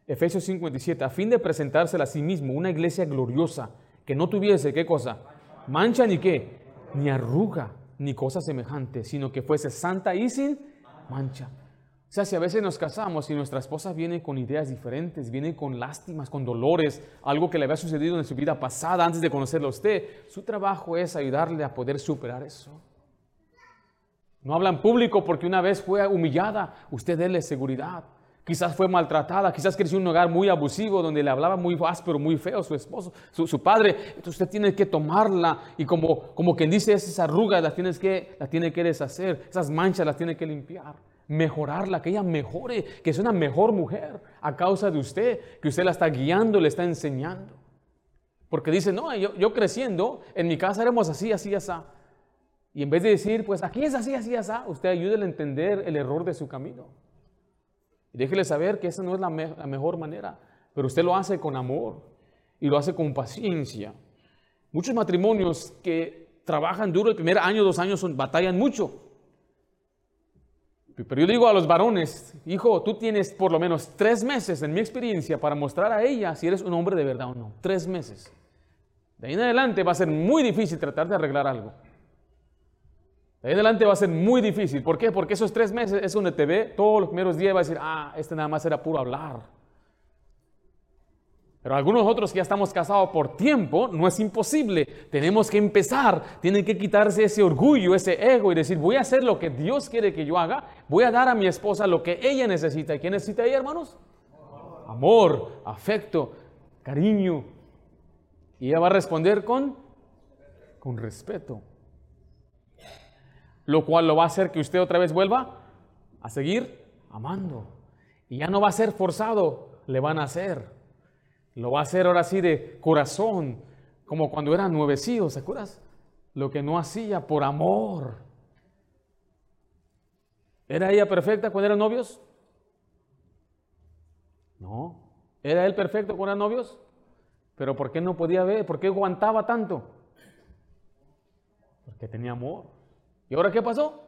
Efesios 57, a fin de presentársela a sí mismo, una iglesia gloriosa, que no tuviese, ¿qué cosa? Mancha ni qué, ni arruga, ni cosa semejante, sino que fuese santa y sin mancha. O sea, si a veces nos casamos y nuestra esposa viene con ideas diferentes, viene con lástimas, con dolores, algo que le había sucedido en su vida pasada antes de conocerlo a usted, su trabajo es ayudarle a poder superar eso. No habla en público porque una vez fue humillada, usted déle seguridad. Quizás fue maltratada, quizás creció en un hogar muy abusivo donde le hablaba muy áspero, muy feo su esposo, su, padre. Entonces usted tiene que tomarla y como, como quien dice esas arrugas las, tienes que, las tiene que deshacer, esas manchas las tiene que limpiar mejorarla, que ella mejore, que sea una mejor mujer a causa de usted, que usted la está guiando, le está enseñando. Porque dice, no, yo, creciendo, en mi casa éramos así, así, así. Y en vez de decir, pues aquí es así, así, así, usted ayúdele a entender el error de su camino. Y déjele saber que esa no es la, la mejor manera, pero usted lo hace con amor y lo hace con paciencia. Muchos matrimonios que trabajan duro el primer año, dos años, son, batallan mucho. Pero yo digo a los varones, hijo, tú tienes por lo menos tres meses en mi experiencia para mostrar a ella si eres un hombre de verdad o no. Tres meses. De ahí en adelante va a ser muy difícil tratar de arreglar algo. De ahí en adelante va a ser muy difícil. ¿Por qué? Porque esos tres meses es donde te ve todos los primeros días y va a decir, ah, este nada más era puro hablar. Pero algunos otros que ya estamos casados por tiempo, no es imposible. Tenemos que empezar. Tienen que quitarse ese orgullo, ese ego y decir, voy a hacer lo que Dios quiere que yo haga. Voy a dar a mi esposa lo que ella necesita. ¿Y qué necesita ella, hermanos? Amor, afecto, cariño. Y ella va a responder con, con respeto. Lo cual lo va a hacer que usted otra vez vuelva a seguir amando. Y ya no va a ser forzado, le van a hacer. Lo va a hacer ahora sí de corazón, como cuando eran nuevecidos, ¿se acuerdas? Lo que no hacía por amor. ¿Era ella perfecta cuando eran novios? No. ¿Era él perfecto cuando eran novios? Pero ¿por qué no podía ver? ¿Por qué aguantaba tanto? Porque tenía amor. ¿Y ahora qué pasó?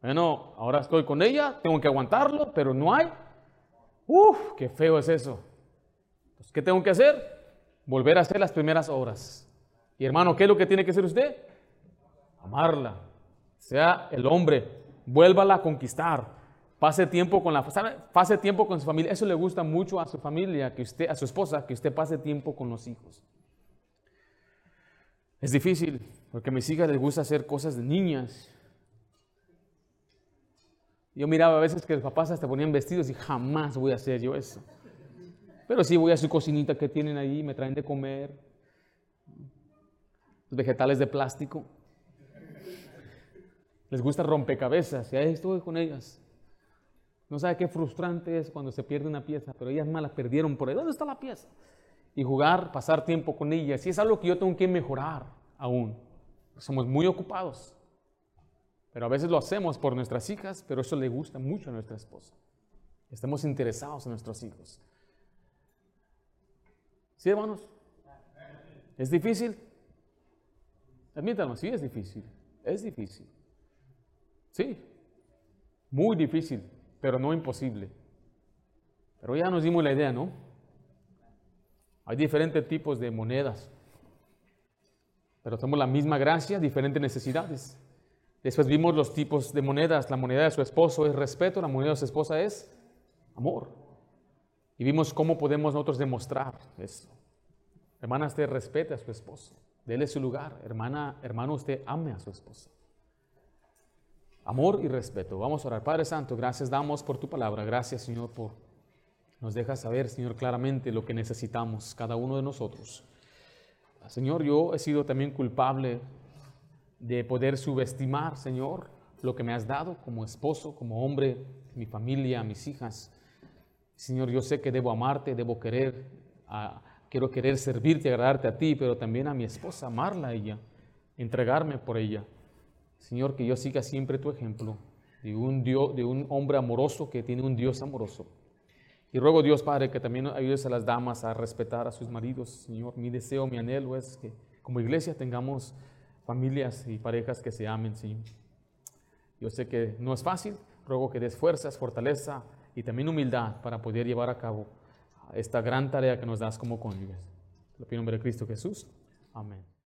Bueno, ahora estoy con ella, tengo que aguantarlo, pero no hay. Uf, qué feo es eso. ¿Qué tengo que hacer? Volver a hacer las primeras obras. Y hermano, ¿qué es lo que tiene que hacer usted? Amarla. Sea el hombre, vuélvala a conquistar. Pase tiempo con la pase tiempo con su familia. Eso le gusta mucho a su familia, que usted, a su esposa, que usted pase tiempo con los hijos. Es difícil, porque a mis hijas les gusta hacer cosas de niñas. Yo miraba a veces que los papás hasta ponían vestidos y jamás voy a hacer yo eso. Pero sí voy a su cocinita que tienen ahí, me traen de comer. Los vegetales de plástico. Les gusta rompecabezas y ahí estuve con ellas. No sabe qué frustrante es cuando se pierde una pieza, pero ellas más la perdieron por ahí. ¿Dónde está la pieza? Y jugar, pasar tiempo con ellas. Y es algo que yo tengo que mejorar aún. Somos muy ocupados. Pero a veces lo hacemos por nuestras hijas, pero eso le gusta mucho a nuestra esposa. Estamos interesados en nuestros hijos. ¿Sí, hermanos? ¿Es difícil? Admítanlo, sí es difícil. Es difícil. Sí, muy difícil pero no imposible. Pero ya nos dimos la idea, ¿no? Hay diferentes tipos de monedas, pero tenemos la misma gracia, diferentes necesidades. Después vimos los tipos de monedas. La moneda de su esposo es respeto, la moneda de su esposa es amor. Y vimos cómo podemos nosotros demostrar eso. Hermana, usted respete a su esposo, déle su lugar. Hermana, hermano, usted ame a su esposa amor y respeto. Vamos a orar. Padre Santo, gracias damos por tu palabra. Gracias, Señor, por nos dejas saber, Señor, claramente lo que necesitamos cada uno de nosotros. Señor, yo he sido también culpable de poder subestimar, Señor, lo que me has dado como esposo, como hombre, mi familia, mis hijas. Señor, yo sé que debo amarte, debo querer, quiero querer servirte, agradarte a ti, pero también a mi esposa, amarla a ella, entregarme por ella. Señor, que yo siga siempre tu ejemplo de un, Dios, de un hombre amoroso que tiene un Dios amoroso. Y ruego Dios Padre que también ayudes a las damas a respetar a sus maridos. Señor, mi deseo, mi anhelo es que como iglesia tengamos familias y parejas que se amen, Señor. Yo sé que no es fácil, ruego que des fuerzas, fortaleza y también humildad para poder llevar a cabo esta gran tarea que nos das como cónyuges. Lo pido nombre de Cristo Jesús. Amén.